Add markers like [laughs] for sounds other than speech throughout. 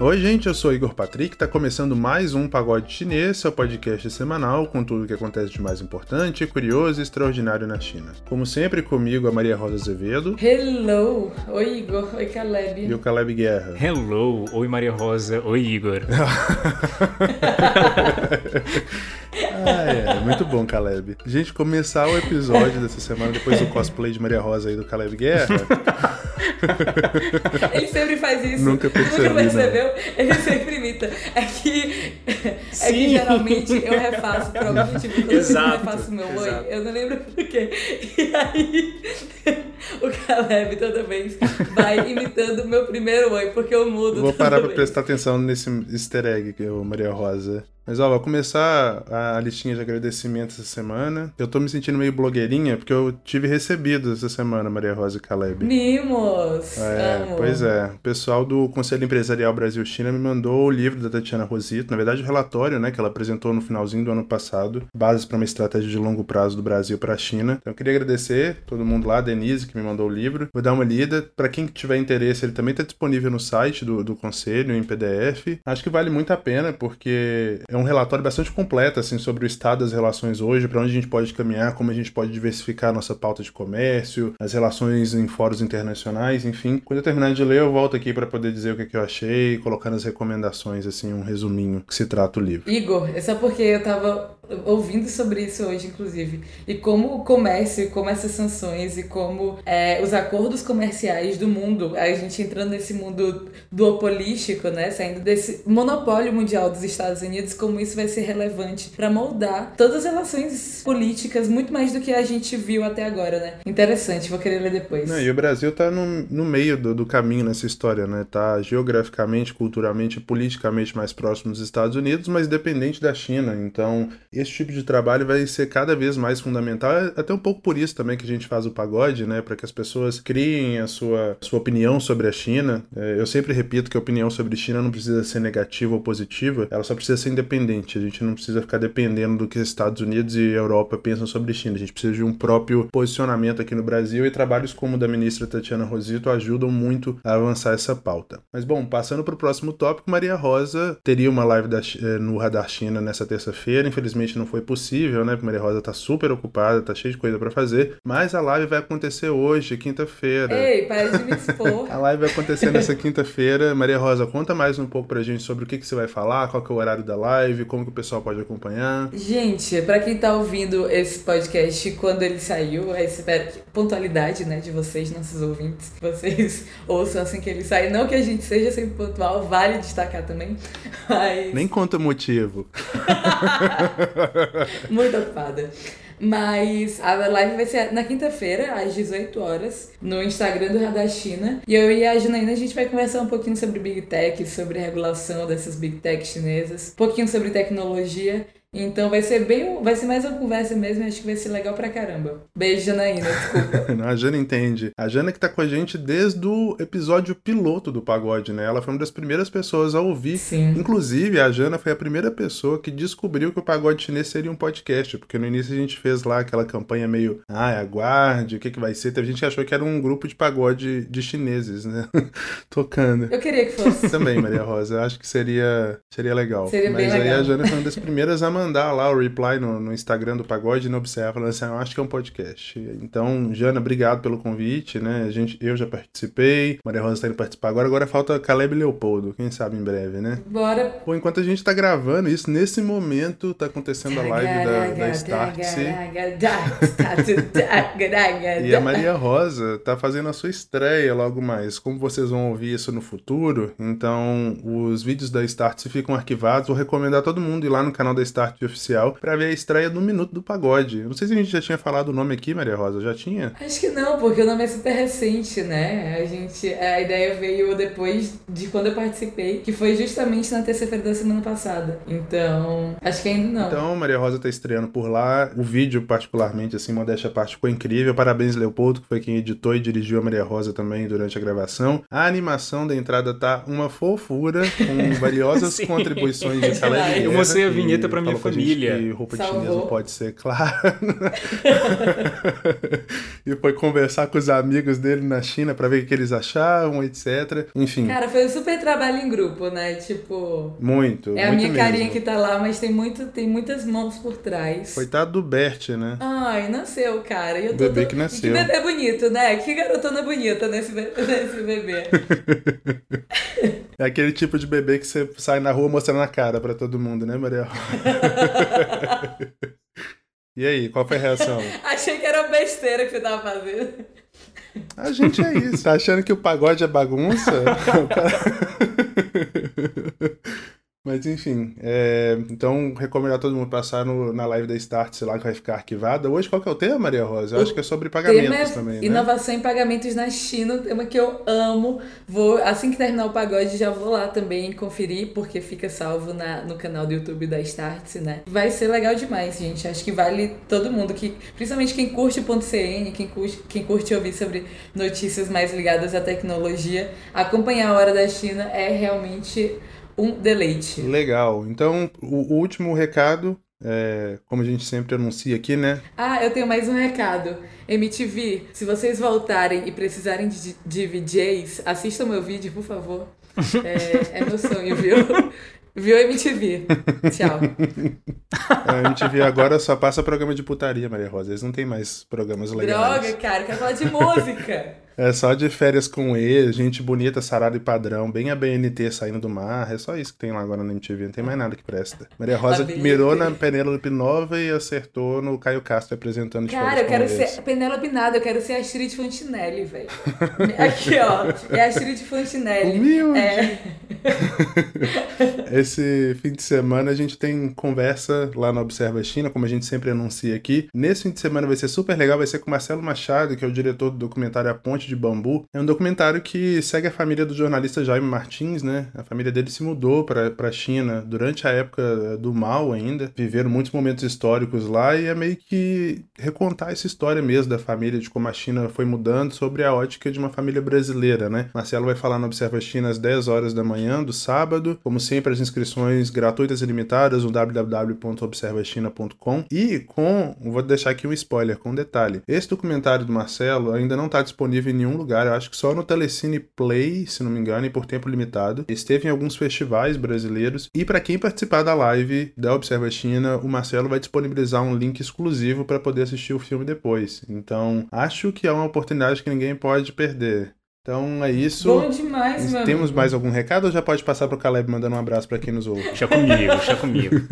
Oi, gente, eu sou Igor Patrick, tá começando mais um Pagode Chinês, seu podcast semanal com tudo o que acontece de mais importante, curioso e extraordinário na China. Como sempre, comigo a Maria Rosa Azevedo. Hello! Oi, Igor. Oi, Caleb. E o Caleb Guerra. Hello! Oi, Maria Rosa. Oi, Igor. [laughs] ah, é. Muito bom, Caleb. Gente, começar o episódio dessa semana depois do cosplay de Maria Rosa aí do Caleb Guerra. [laughs] Ele sempre faz isso. Nunca percebi, Nunca percebeu? Ele sempre imita. É que, é que geralmente eu refaço por algum motivo. Quando Exato, eu refaço o meu oi, exato. eu não lembro por quê. E aí, [laughs] o Caleb toda vez vai imitando o meu primeiro oi, porque eu mudo. Vou parar pra vez. prestar atenção nesse easter egg que é o Maria Rosa. Mas ó, vou começar a listinha de agradecimentos essa semana. Eu tô me sentindo meio blogueirinha porque eu tive recebido essa semana, Maria Rosa e Caleb. Mimos! É, Amo. pois é. O pessoal do Conselho Empresarial Brasil-China me mandou o livro da Tatiana Rosito, na verdade o relatório, né, que ela apresentou no finalzinho do ano passado, Bases para uma Estratégia de Longo Prazo do Brasil para a China. Então eu queria agradecer todo mundo lá, Denise que me mandou o livro. Vou dar uma lida. Para quem tiver interesse, ele também está disponível no site do, do Conselho, em PDF. Acho que vale muito a pena, porque é um relatório bastante completo, assim, sobre o estado das relações hoje, para onde a gente pode caminhar, como a gente pode diversificar a nossa pauta de comércio, as relações em fóruns internacionais, enfim. Quando eu terminar de ler, eu volto aqui para poder dizer o que, que eu achei, colocar nas recomendações, assim, um resuminho que se trata o livro. Igor, é só porque eu tava ouvindo sobre isso hoje, inclusive. E como o comércio, como essas sanções, e como é, os acordos comerciais do mundo, a gente entrando nesse mundo duopolístico, né? Saindo desse monopólio mundial dos Estados Unidos, como isso vai ser relevante para moldar todas as relações políticas, muito mais do que a gente viu até agora, né? Interessante, vou querer ler depois. Não, e o Brasil tá no, no meio do, do caminho nessa história, né? Tá geograficamente, culturalmente, politicamente mais próximo dos Estados Unidos, mas dependente da China. Então, esse tipo de trabalho vai ser cada vez mais fundamental. É até um pouco por isso também que a gente faz o pagode, né? Para que as pessoas criem a sua, sua opinião sobre a China. É, eu sempre repito que a opinião sobre China não precisa ser negativa ou positiva, ela só precisa ser independente. A gente não precisa ficar dependendo do que os Estados Unidos e Europa pensam sobre China. A gente precisa de um próprio posicionamento aqui no Brasil e trabalhos como o da ministra Tatiana Rosito ajudam muito a avançar essa pauta. Mas bom, passando para o próximo tópico, Maria Rosa teria uma live da, eh, no Radar China nessa terça-feira. Infelizmente não foi possível, né? Maria Rosa tá super ocupada, tá cheia de coisa para fazer. Mas a live vai acontecer hoje, quinta-feira. Ei, para de me expor. A live vai acontecer nessa quinta-feira. Maria Rosa, conta mais um pouco pra gente sobre o que, que você vai falar, qual que é o horário da live, como que o pessoal pode acompanhar. Gente, pra quem tá ouvindo esse podcast quando ele saiu, eu espero que pontualidade, né, de vocês, nossos ouvintes, que vocês [laughs] ouçam assim que ele sai. Não que a gente seja sempre pontual, vale destacar também, [laughs] mas Nem conta o motivo. [laughs] [laughs] muito ocupada. Mas a live vai ser na quinta-feira, às 18 horas, no Instagram do Radar China. E eu e a Janaína, a gente vai conversar um pouquinho sobre Big Tech, sobre regulação dessas Big Tech chinesas, um pouquinho sobre tecnologia. Então vai ser bem. Vai ser mais uma conversa mesmo, acho que vai ser legal pra caramba. Beijo, Janaína, desculpa. [laughs] a Jana entende. A Jana que tá com a gente desde o episódio piloto do Pagode, né? Ela foi uma das primeiras pessoas a ouvir. Sim. Inclusive, a Jana foi a primeira pessoa que descobriu que o Pagode Chinês seria um podcast, porque no início a gente fez lá aquela campanha meio, ah, aguarde, o que que vai ser? Teve gente que achou que era um grupo de pagode de chineses, né? [laughs] Tocando. Eu queria que fosse. Também, Maria Rosa, eu acho que seria, seria legal. Seria Mas bem aí legal. a Jana foi uma das primeiras a mandar lá o reply no, no Instagram do Pagode e no Observa, falando assim, "Ah, eu acho que é um podcast. Então, Jana, obrigado pelo convite, né? A gente, eu já participei, Maria Rosa tá indo participar agora, agora falta Caleb Leopoldo, quem sabe em breve, né? Bora. Pô, enquanto a gente tá gravando isso, nesse momento tá acontecendo a live da, da Startse. E a Maria Rosa tá fazendo a sua estreia logo mais. Como vocês vão ouvir isso no futuro, então os vídeos da Start ficam arquivados. Vou recomendar a todo mundo ir lá no canal da Start oficial pra ver a estreia do Minuto do Pagode. Não sei se a gente já tinha falado o nome aqui, Maria Rosa. Já tinha? Acho que não, porque o nome é super recente, né? A gente, a ideia veio depois de quando eu participei, que foi justamente na terça-feira da semana passada. Então, acho que ainda não. Então, Maria Rosa tá estreando por lá. O vídeo, particularmente, assim, modéstia à parte, ficou incrível. Parabéns, Leopoldo, que foi quem editou e dirigiu a Maria Rosa também durante a gravação. A animação da entrada tá uma fofura, com [laughs] valiosas contribuições É de Caleb demais. Guerra, Eu mostrei a vinheta pra minha a gente família. que roupa de Salvou. chinês não pode ser clara. [laughs] e foi conversar com os amigos dele na China para ver o que eles achavam, etc. Enfim. Cara, foi um super trabalho em grupo, né? Tipo. Muito. É muito a minha mesmo. carinha que tá lá, mas tem, muito, tem muitas mãos por trás. Coitado do Bert, né? Ai, nasceu, cara. Eu tô, Bebê tô- que nasceu. Que bebê bonito, né? Que garotona bonita nesse, be- [laughs] nesse bebê. [laughs] É aquele tipo de bebê que você sai na rua mostrando a cara pra todo mundo, né, Maria? E aí, qual foi a reação? [laughs] Achei que era besteira que você tava fazendo. A gente é isso. Tá achando que o pagode é bagunça? [laughs] Mas enfim, é, então recomendar todo mundo passar no- na live da Start, sei lá, que vai ficar arquivada. Hoje qual que é o tema, Maria Rosa? Eu acho que é sobre pagamentos é também, né? inovação em pagamentos na China, um tema que eu amo. Vou, assim que terminar o pagode, já vou lá também conferir, porque fica salvo na, no canal do YouTube da Startse, né? Vai ser legal demais, gente. Acho que vale todo mundo, que, principalmente quem curte o ponto .cn, quem curte, quem curte ouvir sobre notícias mais ligadas à tecnologia, acompanhar a Hora da China é realmente um deleite. Legal. Então, o, último recado, é, como a gente sempre anuncia aqui, né? Ah, eu tenho mais um recado. MTV, se vocês voltarem e precisarem de, de VJs, assistam meu vídeo, por favor. É, é meu sonho, viu? [laughs] Viu, MTV? Tchau. A MTV agora só passa programa de putaria, Maria Rosa. Eles não tem mais programas legais. Droga, cara, quero falar de música. É só de férias com E, gente bonita, sarada e padrão, bem a BNT saindo do mar. É só isso que tem lá agora na MTV, não tem mais nada que presta. Maria Rosa A BNT. mirou na Penélope Nova e acertou no Caio Castro apresentando de Cara, eu quero ser Penélope Nada, eu quero ser a Astrid Fontinelli, velho. [laughs] Aqui, ó. É a Astrid Fontinelli. Humilde. É. [laughs] Esse fim de semana a gente tem conversa lá no Observa China, como a gente sempre anuncia aqui. Nesse fim de semana vai ser super legal, vai ser com Marcelo Machado, que é o diretor do documentário A Ponte de Bambu. É um documentário que segue a família do jornalista Jaime Martins, né? A família dele se mudou para a China durante a época do mal ainda. Viveram muitos momentos históricos lá e é meio que recontar essa história mesmo da família, de como a China foi mudando sobre a ótica de uma família brasileira, né? Marcelo vai falar no Observa China às 10 horas da manhã do sábado. Como sempre, as inscrições gratuitas e limitadas no www.observachina.com e com, vou deixar aqui um spoiler com um detalhe. Esse documentário do Marcelo ainda não está disponível em nenhum lugar, eu acho que só no Telecine Play, se não me engano, e por tempo limitado. Esteve em alguns festivais brasileiros e para quem participar da live da Observa China, o Marcelo vai disponibilizar um link exclusivo para poder assistir o filme depois. Então, acho que é uma oportunidade que ninguém pode perder. Então é isso. Bom demais, meu Temos amigo. mais algum recado ou já pode passar pro Caleb mandando um abraço para quem nos ouve? Deixa comigo, deixa comigo. [laughs]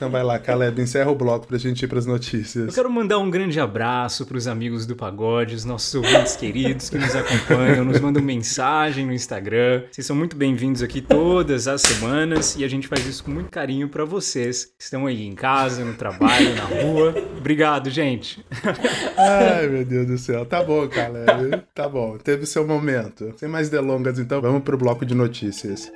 Então vai lá, Caleb, encerra o bloco pra gente ir pras Eu notícias. quero mandar um grande abraço para os amigos do Pagode, os nossos ouvintes queridos que nos acompanham, nos mandam mensagem no Instagram. Vocês são muito bem-vindos aqui todas as semanas e a gente faz isso com muito carinho para vocês que estão aí em casa, no trabalho, na rua. Obrigado, gente. [laughs] Ai, meu Deus do céu. Tá bom, Caleb. Tá bom. Teve seu momento. Sem mais delongas, então, vamos pro bloco de notícias.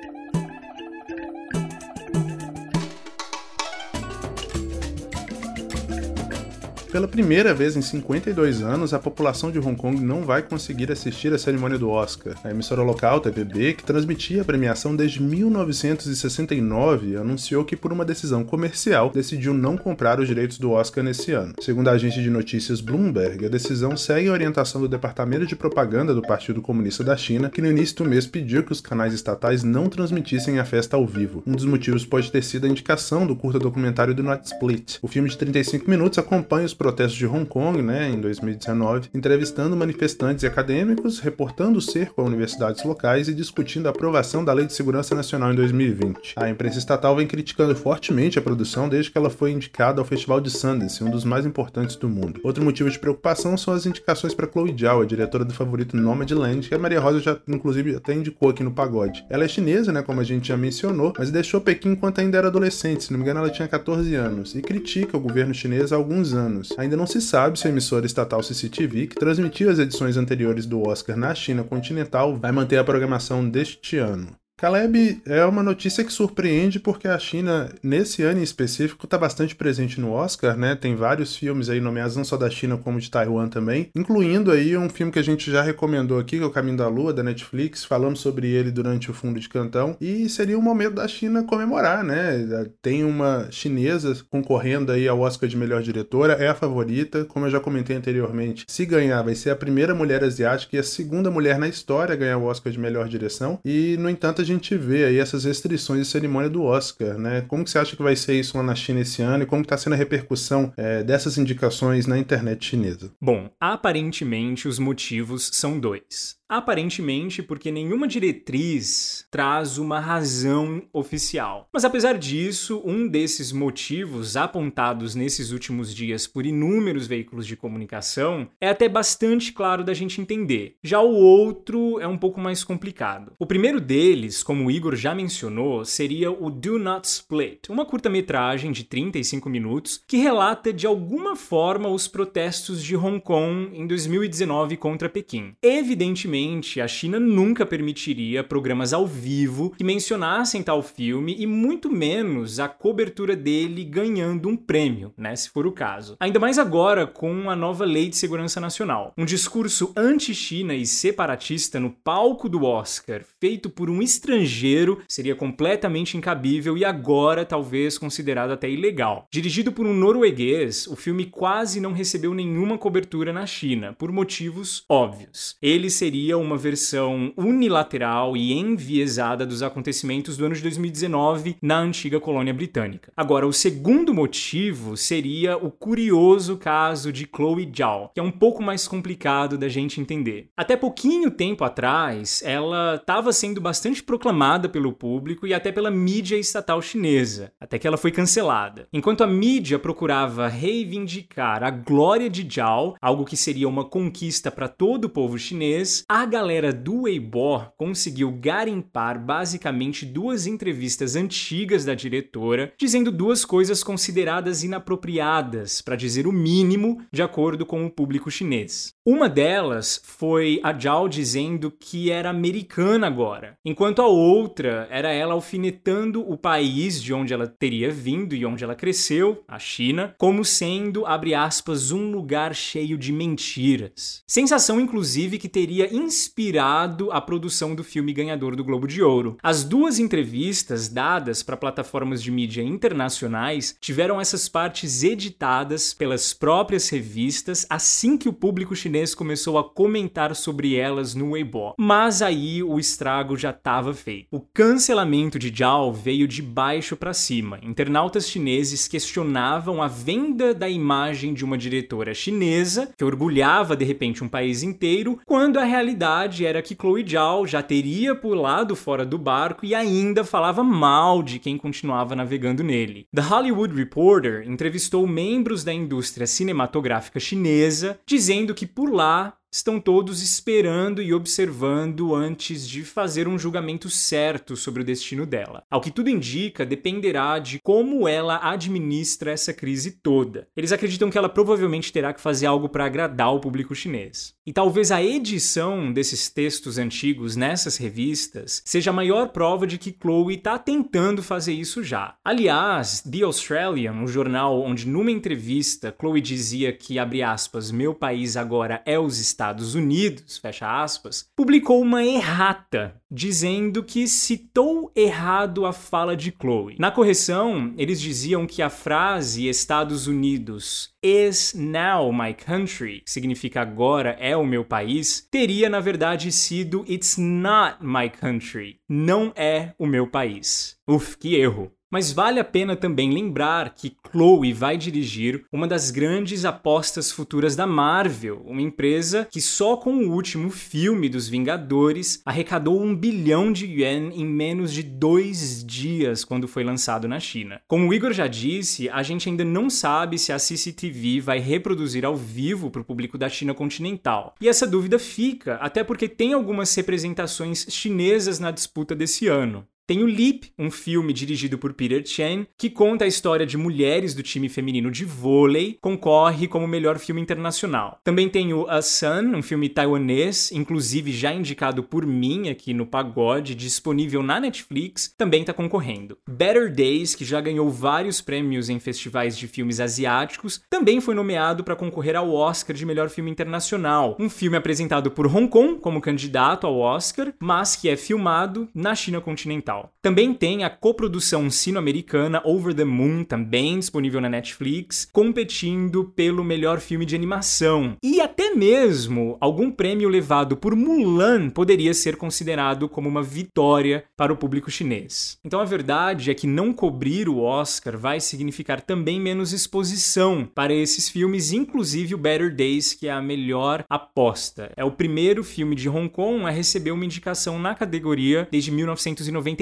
Pela primeira vez em 52 anos, a população de Hong Kong não vai conseguir assistir a cerimônia do Oscar. A emissora local, TVB, que transmitia a premiação desde 1969, anunciou que por uma decisão comercial decidiu não comprar os direitos do Oscar nesse ano. Segundo a agência de notícias Bloomberg, a decisão segue a orientação do Departamento de Propaganda do Partido Comunista da China, que no início do mês pediu que os canais estatais não transmitissem a festa ao vivo. Um dos motivos pode ter sido a indicação do curta documentário do Not Split. O filme de 35 minutos acompanha os protestos de Hong Kong, né, em 2019, entrevistando manifestantes e acadêmicos, reportando o cerco a universidades locais e discutindo a aprovação da Lei de Segurança Nacional em 2020. A imprensa estatal vem criticando fortemente a produção desde que ela foi indicada ao Festival de Sundance, um dos mais importantes do mundo. Outro motivo de preocupação são as indicações para Chloe Zhao, a diretora do favorito Nomadland, que a Maria Rosa já inclusive até indicou aqui no pagode. Ela é chinesa, né, como a gente já mencionou, mas deixou Pequim enquanto ainda era adolescente, se não me engano ela tinha 14 anos, e critica o governo chinês há alguns anos. Ainda não se sabe se a emissora estatal CCTV, que transmitiu as edições anteriores do Oscar na China continental, vai manter a programação deste ano. Caleb, é uma notícia que surpreende porque a China, nesse ano em específico, está bastante presente no Oscar, né? Tem vários filmes aí nomeados não só da China como de Taiwan também, incluindo aí um filme que a gente já recomendou aqui, que é O Caminho da Lua, da Netflix, falamos sobre ele durante o Fundo de Cantão, e seria um momento da China comemorar, né? Tem uma chinesa concorrendo aí ao Oscar de melhor diretora, é a favorita, como eu já comentei anteriormente. Se ganhar, vai ser a primeira mulher asiática e a segunda mulher na história a ganhar o Oscar de melhor direção, e no entanto gente vê aí essas restrições de cerimônia do Oscar, né? Como que você acha que vai ser isso lá na China esse ano e como está sendo a repercussão é, dessas indicações na internet chinesa? Bom, aparentemente os motivos são dois. Aparentemente, porque nenhuma diretriz traz uma razão oficial. Mas apesar disso, um desses motivos apontados nesses últimos dias por inúmeros veículos de comunicação é até bastante claro da gente entender. Já o outro é um pouco mais complicado. O primeiro deles, como o Igor já mencionou, seria o Do Not Split, uma curta-metragem de 35 minutos que relata de alguma forma os protestos de Hong Kong em 2019 contra Pequim. Evidentemente, a China nunca permitiria programas ao vivo que mencionassem tal filme e muito menos a cobertura dele ganhando um prêmio, né, se for o caso. Ainda mais agora com a nova Lei de Segurança Nacional. Um discurso anti-China e separatista no palco do Oscar, feito por um estrangeiro, seria completamente incabível e agora talvez considerado até ilegal. Dirigido por um norueguês, o filme quase não recebeu nenhuma cobertura na China, por motivos óbvios. Ele seria seria uma versão unilateral e enviesada dos acontecimentos do ano de 2019 na antiga colônia britânica. Agora, o segundo motivo seria o curioso caso de Chloe Zhao, que é um pouco mais complicado da gente entender. Até pouquinho tempo atrás, ela estava sendo bastante proclamada pelo público e até pela mídia estatal chinesa, até que ela foi cancelada. Enquanto a mídia procurava reivindicar a glória de Zhao, algo que seria uma conquista para todo o povo chinês, a galera do Weibo conseguiu garimpar basicamente duas entrevistas antigas da diretora, dizendo duas coisas consideradas inapropriadas, para dizer o mínimo, de acordo com o público chinês. Uma delas foi a Zhao dizendo que era americana agora, enquanto a outra era ela alfinetando o país de onde ela teria vindo e onde ela cresceu, a China, como sendo, abre aspas, um lugar cheio de mentiras. Sensação, inclusive, que teria inspirado a produção do filme ganhador do Globo de Ouro. As duas entrevistas dadas para plataformas de mídia internacionais tiveram essas partes editadas pelas próprias revistas assim que o público chinês começou a comentar sobre elas no Weibo. Mas aí o estrago já estava feito. O cancelamento de Zhao veio de baixo para cima. Internautas chineses questionavam a venda da imagem de uma diretora chinesa que orgulhava de repente um país inteiro, quando a realidade realidade era que Chloe Zhao já teria pulado fora do barco e ainda falava mal de quem continuava navegando nele. The Hollywood Reporter entrevistou membros da indústria cinematográfica chinesa, dizendo que por lá estão todos esperando e observando antes de fazer um julgamento certo sobre o destino dela. Ao que tudo indica, dependerá de como ela administra essa crise toda. Eles acreditam que ela provavelmente terá que fazer algo para agradar o público chinês. E talvez a edição desses textos antigos nessas revistas seja a maior prova de que Chloe está tentando fazer isso já. Aliás, The Australian, um jornal onde numa entrevista Chloe dizia que, abre aspas, meu país agora é os Estados Unidos, fecha aspas, publicou uma errata dizendo que citou errado a fala de Chloe. Na correção, eles diziam que a frase Estados Unidos is now my country, que significa agora é o meu país, teria na verdade sido it's not my country, não é o meu país. Uf, que erro. Mas vale a pena também lembrar que Chloe vai dirigir uma das grandes apostas futuras da Marvel, uma empresa que só com o último filme dos Vingadores arrecadou um bilhão de yuan em menos de dois dias quando foi lançado na China. Como o Igor já disse, a gente ainda não sabe se a CCTV vai reproduzir ao vivo para o público da China continental. E essa dúvida fica, até porque tem algumas representações chinesas na disputa desse ano. Tem o Leap, um filme dirigido por Peter Chen, que conta a história de mulheres do time feminino de vôlei, concorre como melhor filme internacional. Também tem o A Sun, um filme taiwanês, inclusive já indicado por mim aqui no Pagode, disponível na Netflix, também está concorrendo. Better Days, que já ganhou vários prêmios em festivais de filmes asiáticos, também foi nomeado para concorrer ao Oscar de melhor filme internacional. Um filme apresentado por Hong Kong como candidato ao Oscar, mas que é filmado na China continental. Também tem a coprodução sino-americana Over the Moon, também disponível na Netflix, competindo pelo melhor filme de animação. E até mesmo algum prêmio levado por Mulan poderia ser considerado como uma vitória para o público chinês. Então a verdade é que não cobrir o Oscar vai significar também menos exposição para esses filmes, inclusive o Better Days, que é a melhor aposta. É o primeiro filme de Hong Kong a receber uma indicação na categoria desde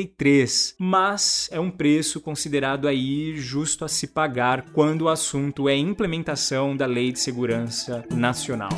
1993, mas é um preço considerado aí justo a se pagar quando o assunto é implementação da Lei de Segurança Nacional.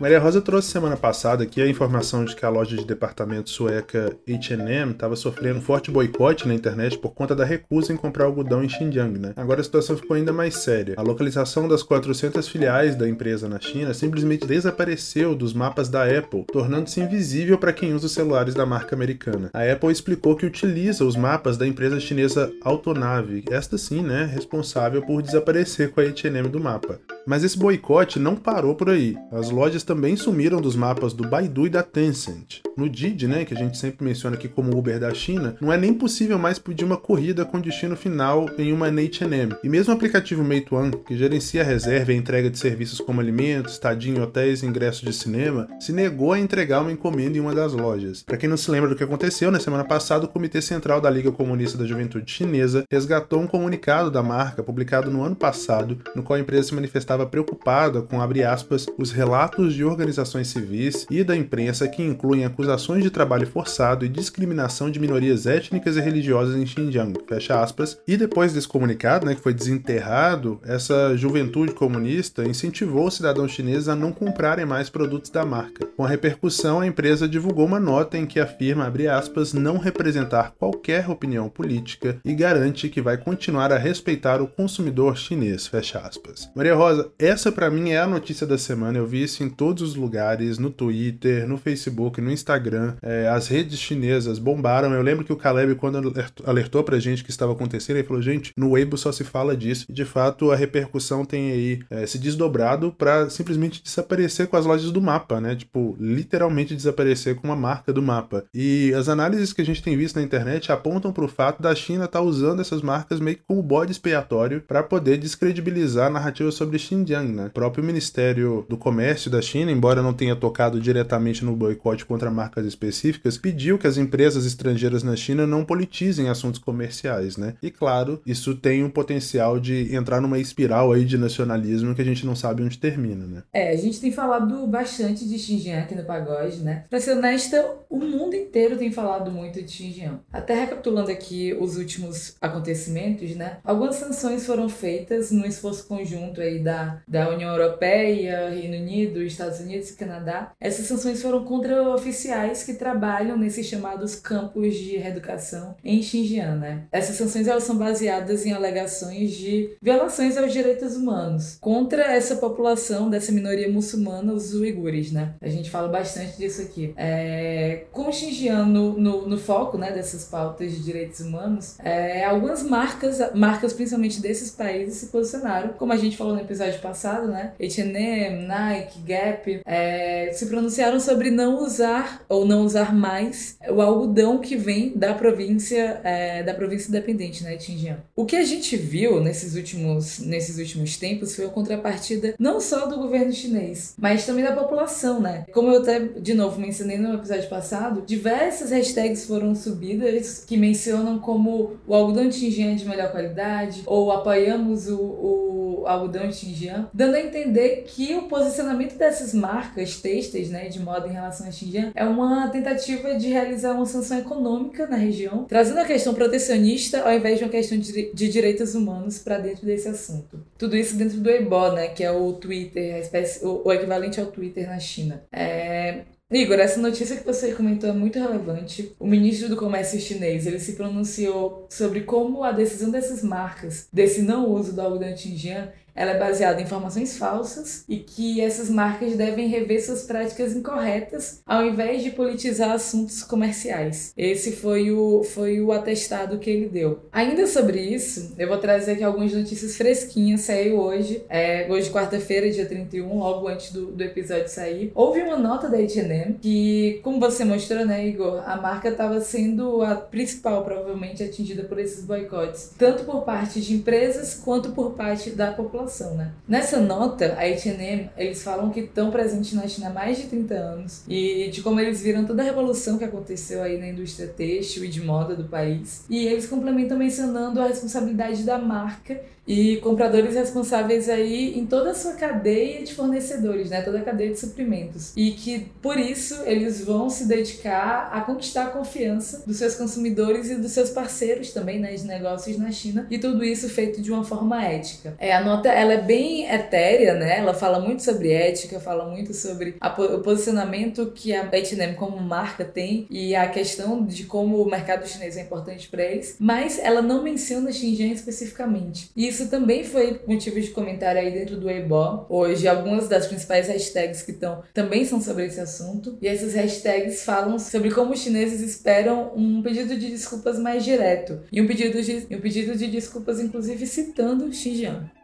Maria Rosa trouxe semana passada aqui a informação de que a loja de departamento sueca H&M estava sofrendo forte boicote na internet por conta da recusa em comprar algodão em Xinjiang, né? Agora a situação ficou ainda mais séria. A localização das 400 filiais da empresa na China simplesmente desapareceu dos mapas da Apple, tornando-se invisível para quem usa os celulares da marca americana. A Apple explicou que utiliza os mapas da empresa chinesa Autonave, esta sim, né, responsável por desaparecer com a H&M do mapa. Mas esse boicote não parou por aí. As lojas também sumiram dos mapas do Baidu e da Tencent. No Didi, né, que a gente sempre menciona aqui como Uber da China, não é nem possível mais pedir uma corrida com destino final em uma H&M. E mesmo o aplicativo Meituan, que gerencia a reserva e a entrega de serviços como alimentos, estadia em hotéis e ingressos de cinema, se negou a entregar uma encomenda em uma das lojas. Para quem não se lembra do que aconteceu, na semana passada o Comitê Central da Liga Comunista da Juventude Chinesa resgatou um comunicado da marca publicado no ano passado, no qual a empresa se manifestava preocupada com, aspas, os relatos de organizações civis e da imprensa que incluem acusações de trabalho forçado e discriminação de minorias étnicas e religiosas em Xinjiang, fecha aspas. E depois desse comunicado, né, que foi desenterrado, essa juventude comunista incentivou os cidadãos chineses a não comprarem mais produtos da marca. Com a repercussão, a empresa divulgou uma nota em que afirma, abre aspas, não representar qualquer opinião política e garante que vai continuar a respeitar o consumidor chinês, fecha aspas. Maria Rosa, essa para mim é a notícia da semana, eu vi isso em todos os lugares, no Twitter, no Facebook, no Instagram, é, as redes chinesas bombaram. Eu lembro que o Caleb, quando alertou pra gente que estava acontecendo, ele falou: gente, no Weibo só se fala disso. E de fato a repercussão tem aí é, se desdobrado para simplesmente desaparecer com as lojas do mapa, né? Tipo, literalmente desaparecer com uma marca do mapa. E as análises que a gente tem visto na internet apontam para o fato da China estar tá usando essas marcas meio que como bode expiatório para poder descredibilizar a narrativa sobre Xinjiang, né? O próprio Ministério do Comércio da China, embora não tenha tocado diretamente no boicote contra marcas específicas, pediu que as empresas estrangeiras na China não politizem assuntos comerciais, né? E claro, isso tem um potencial de entrar numa espiral aí de nacionalismo que a gente não sabe onde termina, né? É, a gente tem falado bastante de Xinjiang aqui no Pagode, né? Pra ser honesta, o mundo inteiro tem falado muito de Xinjiang. Até recapitulando aqui os últimos acontecimentos, né? Algumas sanções foram feitas num esforço conjunto aí da, da União Europeia, Reino Unido, Estados Unidos e Canadá. Essas sanções foram contra oficiais que trabalham nesses chamados campos de reeducação em Xinjiang, né? Essas sanções elas são baseadas em alegações de violações aos direitos humanos contra essa população dessa minoria muçulmana, os uigures, né? A gente fala bastante disso aqui. É, com Xinjiang no, no, no, foco, né, dessas pautas de direitos humanos, é, algumas marcas, marcas principalmente desses países se posicionaram, como a gente falou no episódio passado, né? H&M, Nike, Gap, é, se pronunciaram sobre não usar ou não usar mais o algodão que vem da província é, da província independente, né, Xinjiang. O que a gente viu nesses últimos nesses últimos tempos foi a contrapartida não só do governo chinês, mas também da população, né? Como eu até de novo mencionei no episódio passado, diversas hashtags foram subidas que mencionam como o algodão Xinjiang é de melhor qualidade ou apoiamos o, o algodão Xinjiang, dando a entender que o posicionamento dessas marcas têxteis né, de moda em relação a Xinjiang é uma tentativa de realizar uma sanção econômica na região, trazendo a questão protecionista ao invés de uma questão de, de direitos humanos para dentro desse assunto. Tudo isso dentro do Weibo, né, que é o Twitter, espécie, o, o equivalente ao Twitter na China. É, Igor, essa notícia que você comentou é muito relevante. O ministro do Comércio chinês ele se pronunciou sobre como a decisão dessas marcas desse não uso do algodão Xinjiang ela é baseada em informações falsas e que essas marcas devem rever suas práticas incorretas ao invés de politizar assuntos comerciais. Esse foi o, foi o atestado que ele deu. Ainda sobre isso, eu vou trazer aqui algumas notícias fresquinhas. Saiu hoje, é, hoje quarta-feira, dia 31, logo antes do, do episódio sair. Houve uma nota da H&M que, como você mostrou, né, Igor, a marca estava sendo a principal, provavelmente, atingida por esses boicotes, tanto por parte de empresas quanto por parte da população né? Nessa nota, a H&M, eles falam que estão presentes na China há mais de 30 anos e de como eles viram toda a revolução que aconteceu aí na indústria têxtil e de moda do país. E eles complementam mencionando a responsabilidade da marca e compradores responsáveis aí em toda a sua cadeia de fornecedores, né? Toda a cadeia de suprimentos. E que por isso eles vão se dedicar a conquistar a confiança dos seus consumidores e dos seus parceiros também, né, de negócios na China. E tudo isso feito de uma forma ética. É, a nota ela é bem etérea, né? Ela fala muito sobre ética, fala muito sobre a, o posicionamento que a H&M como marca tem e a questão de como o mercado chinês é importante para eles, mas ela não menciona Xinjiang especificamente. Isso isso também foi motivo de comentário aí dentro do Weibo. Hoje, algumas das principais hashtags que estão também são sobre esse assunto. E essas hashtags falam sobre como os chineses esperam um pedido de desculpas mais direto. E um pedido de, um pedido de desculpas, inclusive, citando Xinjiang.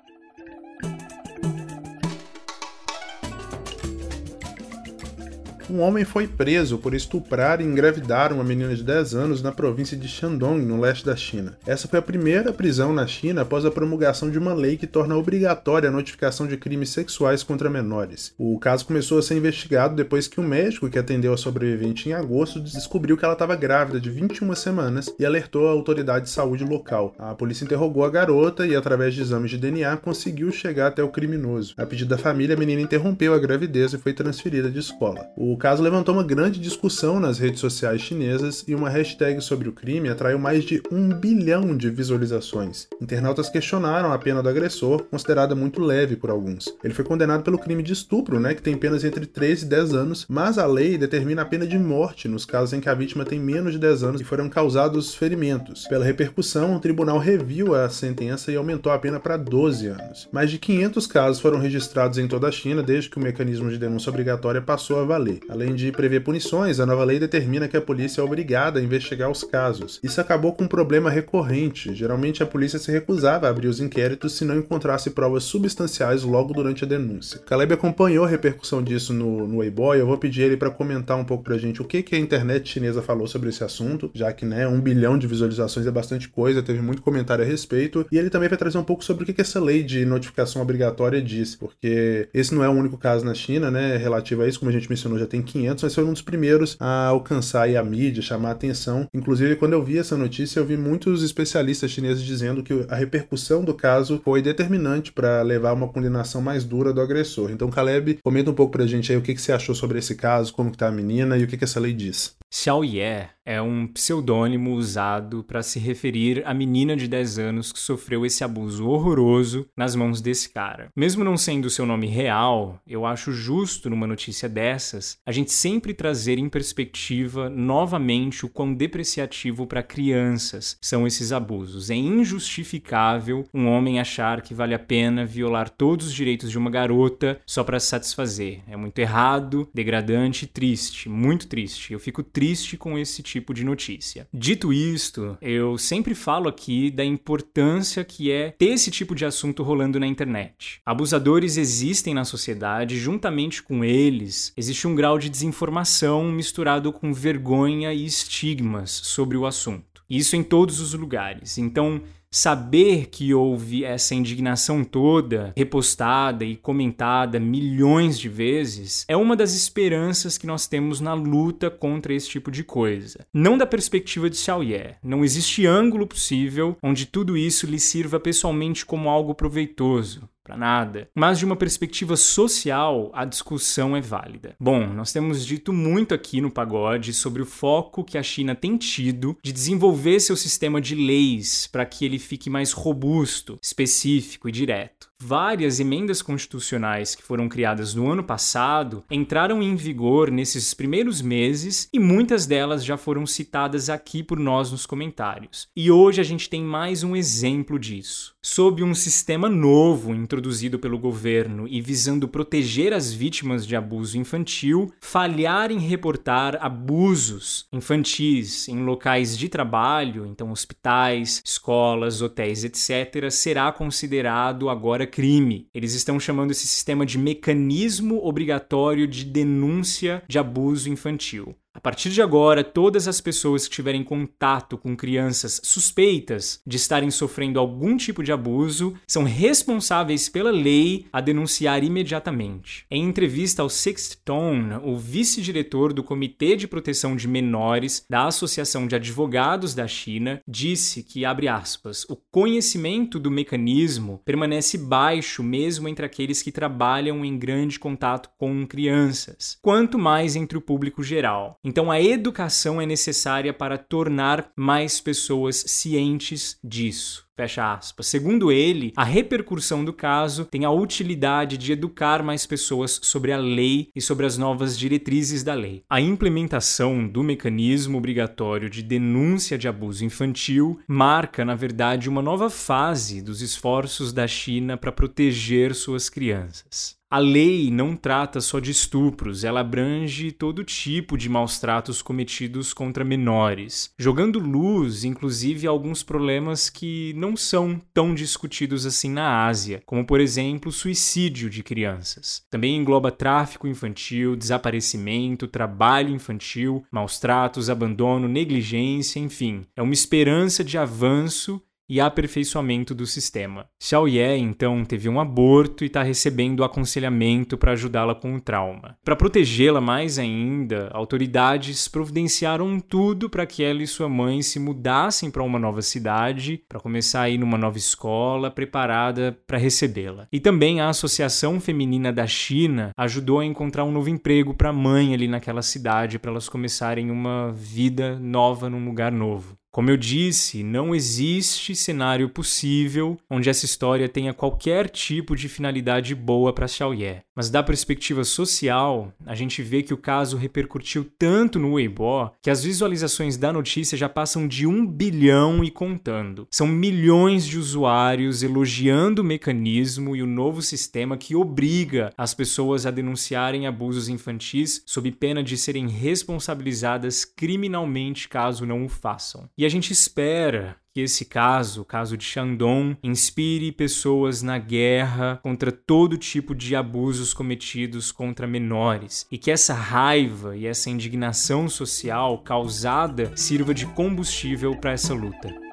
Um homem foi preso por estuprar e engravidar uma menina de 10 anos na província de Shandong, no leste da China. Essa foi a primeira prisão na China após a promulgação de uma lei que torna obrigatória a notificação de crimes sexuais contra menores. O caso começou a ser investigado depois que o um médico que atendeu a sobrevivente em agosto descobriu que ela estava grávida de 21 semanas e alertou a autoridade de saúde local. A polícia interrogou a garota e, através de exames de DNA, conseguiu chegar até o criminoso. A pedido da família, a menina interrompeu a gravidez e foi transferida de escola. O o caso levantou uma grande discussão nas redes sociais chinesas e uma hashtag sobre o crime atraiu mais de um bilhão de visualizações. Internautas questionaram a pena do agressor, considerada muito leve por alguns. Ele foi condenado pelo crime de estupro, né, que tem penas entre 3 e 10 anos, mas a lei determina a pena de morte nos casos em que a vítima tem menos de 10 anos e foram causados ferimentos. Pela repercussão, o tribunal reviu a sentença e aumentou a pena para 12 anos. Mais de 500 casos foram registrados em toda a China desde que o mecanismo de denúncia obrigatória passou a valer. Além de prever punições, a nova lei determina que a polícia é obrigada a investigar os casos. Isso acabou com um problema recorrente. Geralmente a polícia se recusava a abrir os inquéritos se não encontrasse provas substanciais logo durante a denúncia. Caleb acompanhou a repercussão disso no, no Weibo e eu vou pedir ele para comentar um pouco pra gente o que, que a internet chinesa falou sobre esse assunto, já que né, um bilhão de visualizações é bastante coisa, teve muito comentário a respeito, e ele também vai trazer um pouco sobre o que, que essa lei de notificação obrigatória diz, porque esse não é o único caso na China, né, relativo a isso, como a gente mencionou, já tem tem 500, mas foi um dos primeiros a alcançar a mídia, chamar a atenção. Inclusive, quando eu vi essa notícia, eu vi muitos especialistas chineses dizendo que a repercussão do caso foi determinante para levar uma condenação mais dura do agressor. Então, Caleb, comenta um pouco pra gente aí o que, que você achou sobre esse caso, como que tá a menina e o que, que essa lei diz. Xiao Ye é um pseudônimo usado para se referir à menina de 10 anos que sofreu esse abuso horroroso nas mãos desse cara. Mesmo não sendo seu nome real, eu acho justo numa notícia dessas a gente sempre trazer em perspectiva novamente o quão depreciativo para crianças são esses abusos. É injustificável um homem achar que vale a pena violar todos os direitos de uma garota só para satisfazer. É muito errado, degradante e triste, muito triste. Eu fico triste com esse tipo de notícia. Dito isto, eu sempre falo aqui da importância que é ter esse tipo de assunto rolando na internet. Abusadores existem na sociedade, juntamente com eles, existe um grau de desinformação misturado com vergonha e estigmas sobre o assunto. Isso em todos os lugares. Então, saber que houve essa indignação toda repostada e comentada milhões de vezes é uma das esperanças que nós temos na luta contra esse tipo de coisa. Não da perspectiva de Xiaoye, não existe ângulo possível onde tudo isso lhe sirva pessoalmente como algo proveitoso. Para nada. Mas de uma perspectiva social, a discussão é válida. Bom, nós temos dito muito aqui no Pagode sobre o foco que a China tem tido de desenvolver seu sistema de leis para que ele fique mais robusto, específico e direto. Várias emendas constitucionais que foram criadas no ano passado entraram em vigor nesses primeiros meses e muitas delas já foram citadas aqui por nós nos comentários. E hoje a gente tem mais um exemplo disso. Sob um sistema novo introduzido pelo governo e visando proteger as vítimas de abuso infantil, falhar em reportar abusos infantis em locais de trabalho, então hospitais, escolas, hotéis, etc., será considerado agora crime. Eles estão chamando esse sistema de mecanismo obrigatório de denúncia de abuso infantil. A partir de agora, todas as pessoas que tiverem contato com crianças suspeitas de estarem sofrendo algum tipo de abuso são responsáveis pela lei a denunciar imediatamente. Em entrevista ao Sixth Tone, o vice-diretor do Comitê de Proteção de Menores da Associação de Advogados da China disse que, abre aspas, o conhecimento do mecanismo permanece baixo mesmo entre aqueles que trabalham em grande contato com crianças, quanto mais entre o público geral. Então, a educação é necessária para tornar mais pessoas cientes disso. Fecha aspas. Segundo ele, a repercussão do caso tem a utilidade de educar mais pessoas sobre a lei e sobre as novas diretrizes da lei. A implementação do mecanismo obrigatório de denúncia de abuso infantil marca, na verdade, uma nova fase dos esforços da China para proteger suas crianças. A lei não trata só de estupros, ela abrange todo tipo de maus tratos cometidos contra menores, jogando luz, inclusive, a alguns problemas que não são tão discutidos assim na Ásia, como, por exemplo, suicídio de crianças. Também engloba tráfico infantil, desaparecimento, trabalho infantil, maus tratos, abandono, negligência, enfim. É uma esperança de avanço e aperfeiçoamento do sistema. Xiao Ye, então, teve um aborto e está recebendo aconselhamento para ajudá-la com o trauma. Para protegê-la mais ainda, autoridades providenciaram tudo para que ela e sua mãe se mudassem para uma nova cidade, para começar a ir numa nova escola, preparada para recebê-la. E também a Associação Feminina da China ajudou a encontrar um novo emprego para a mãe ali naquela cidade, para elas começarem uma vida nova num lugar novo. Como eu disse, não existe cenário possível onde essa história tenha qualquer tipo de finalidade boa para Xiaoye. Mas da perspectiva social, a gente vê que o caso repercutiu tanto no Weibo que as visualizações da notícia já passam de um bilhão e contando. São milhões de usuários elogiando o mecanismo e o novo sistema que obriga as pessoas a denunciarem abusos infantis sob pena de serem responsabilizadas criminalmente caso não o façam. E a gente espera que esse caso, o caso de Shandong, inspire pessoas na guerra contra todo tipo de abusos cometidos contra menores e que essa raiva e essa indignação social causada sirva de combustível para essa luta.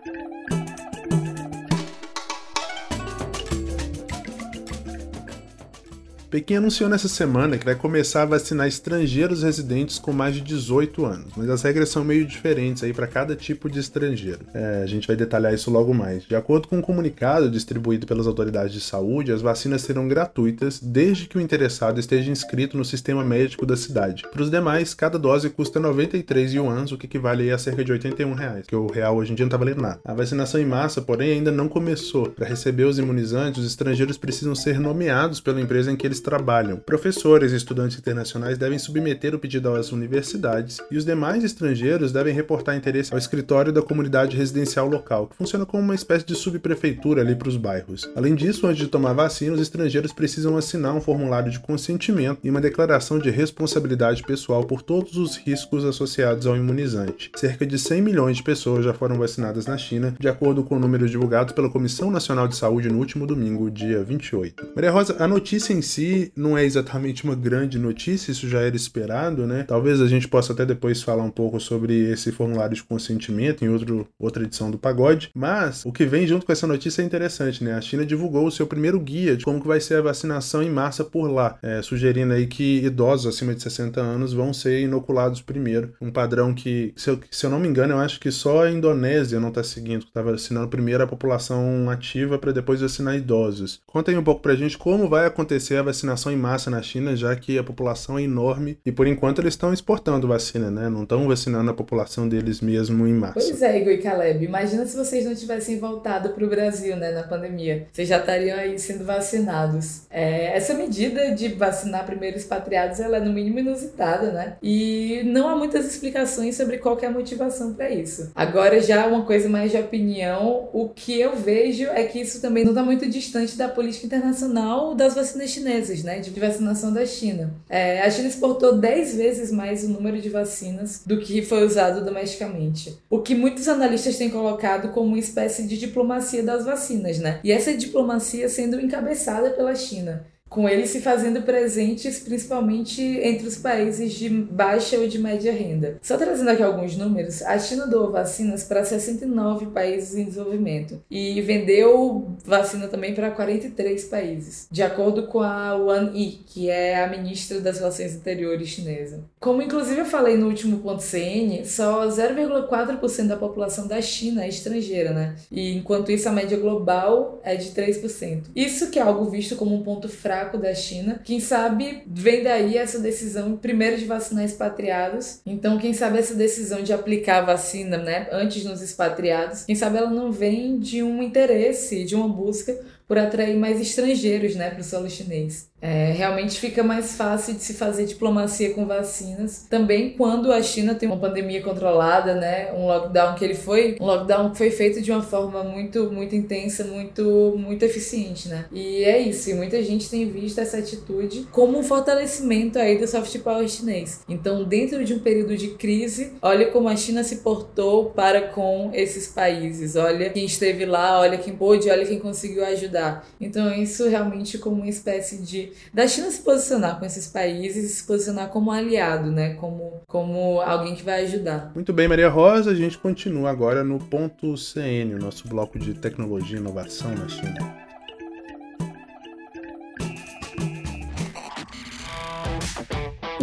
Pequim anunciou nessa semana que vai começar a vacinar estrangeiros residentes com mais de 18 anos, mas as regras são meio diferentes aí para cada tipo de estrangeiro. É, a gente vai detalhar isso logo mais. De acordo com um comunicado distribuído pelas autoridades de saúde, as vacinas serão gratuitas desde que o interessado esteja inscrito no sistema médico da cidade. Para os demais, cada dose custa 93 yuans, o que equivale a cerca de 81 reais, que o real hoje em dia não está valendo nada. A vacinação em massa, porém, ainda não começou. Para receber os imunizantes, os estrangeiros precisam ser nomeados pela empresa em que eles trabalham. Professores e estudantes internacionais devem submeter o pedido às universidades e os demais estrangeiros devem reportar interesse ao escritório da comunidade residencial local, que funciona como uma espécie de subprefeitura ali para os bairros. Além disso, antes de tomar vacina, os estrangeiros precisam assinar um formulário de consentimento e uma declaração de responsabilidade pessoal por todos os riscos associados ao imunizante. Cerca de 100 milhões de pessoas já foram vacinadas na China, de acordo com números divulgados pela Comissão Nacional de Saúde no último domingo, dia 28. Maria Rosa, a notícia em si não é exatamente uma grande notícia, isso já era esperado, né? Talvez a gente possa até depois falar um pouco sobre esse formulário de consentimento em outro, outra edição do Pagode, mas o que vem junto com essa notícia é interessante, né? A China divulgou o seu primeiro guia de como que vai ser a vacinação em massa por lá, é, sugerindo aí que idosos acima de 60 anos vão ser inoculados primeiro, um padrão que, se eu, se eu não me engano, eu acho que só a Indonésia não está seguindo, está vacinando primeiro a população ativa para depois vacinar idosos. Conta aí um pouco pra gente como vai acontecer a vacinação em massa na China, já que a população é enorme e por enquanto eles estão exportando vacina, né? Não estão vacinando a população deles mesmo em massa. Pois é, Igor e Caleb. Imagina se vocês não tivessem voltado para o Brasil, né, na pandemia. Vocês já estariam aí sendo vacinados. É, essa medida de vacinar primeiro expatriados, ela é no mínimo inusitada, né? E não há muitas explicações sobre qual é a motivação para isso. Agora, já uma coisa mais de opinião, o que eu vejo é que isso também não está muito distante da política internacional das vacinas chinesas, né? De vacinação da China. É, a China exportou 10 vezes mais o número de vacinas do que foi usado domesticamente. O que muitos analistas têm colocado como uma espécie de diplomacia das vacinas, né? E essa diplomacia sendo encabeçada pela China com eles se fazendo presentes principalmente entre os países de baixa ou de média renda. Só trazendo aqui alguns números, a China doou vacinas para 69 países em desenvolvimento e vendeu vacina também para 43 países, de acordo com a Wang Yi, que é a ministra das Relações Interiores chinesa. Como inclusive eu falei no último ponto CN, só 0,4% da população da China é estrangeira, né? E enquanto isso a média global é de 3%. Isso que é algo visto como um ponto fraco da China. Quem sabe vem daí essa decisão, primeiro, de vacinar expatriados. Então, quem sabe essa decisão de aplicar a vacina né, antes nos expatriados, quem sabe ela não vem de um interesse, de uma busca por atrair mais estrangeiros né, para o solo chinês. É, realmente fica mais fácil de se fazer diplomacia com vacinas. Também quando a China tem uma pandemia controlada, né? Um lockdown que ele foi, um lockdown que foi feito de uma forma muito, muito intensa, muito, muito eficiente, né? E é isso. E muita gente tem visto essa atitude como um fortalecimento aí do soft power chinês. Então, dentro de um período de crise, olha como a China se portou para com esses países. Olha quem esteve lá, olha quem pôde, olha quem conseguiu ajudar. Então, isso realmente como uma espécie de da China se posicionar com esses países e se posicionar como aliado, né? Como, como alguém que vai ajudar. Muito bem, Maria Rosa, a gente continua agora no ponto CN, o nosso bloco de tecnologia e inovação na China.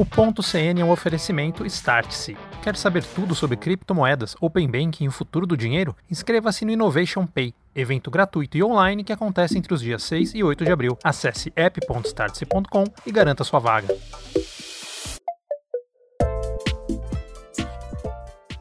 O ponto CN é um oferecimento Start-se. Quer saber tudo sobre criptomoedas, Open Banking e o futuro do dinheiro? Inscreva-se no Innovation Pay, evento gratuito e online que acontece entre os dias 6 e 8 de abril. Acesse app.startse.com e garanta sua vaga.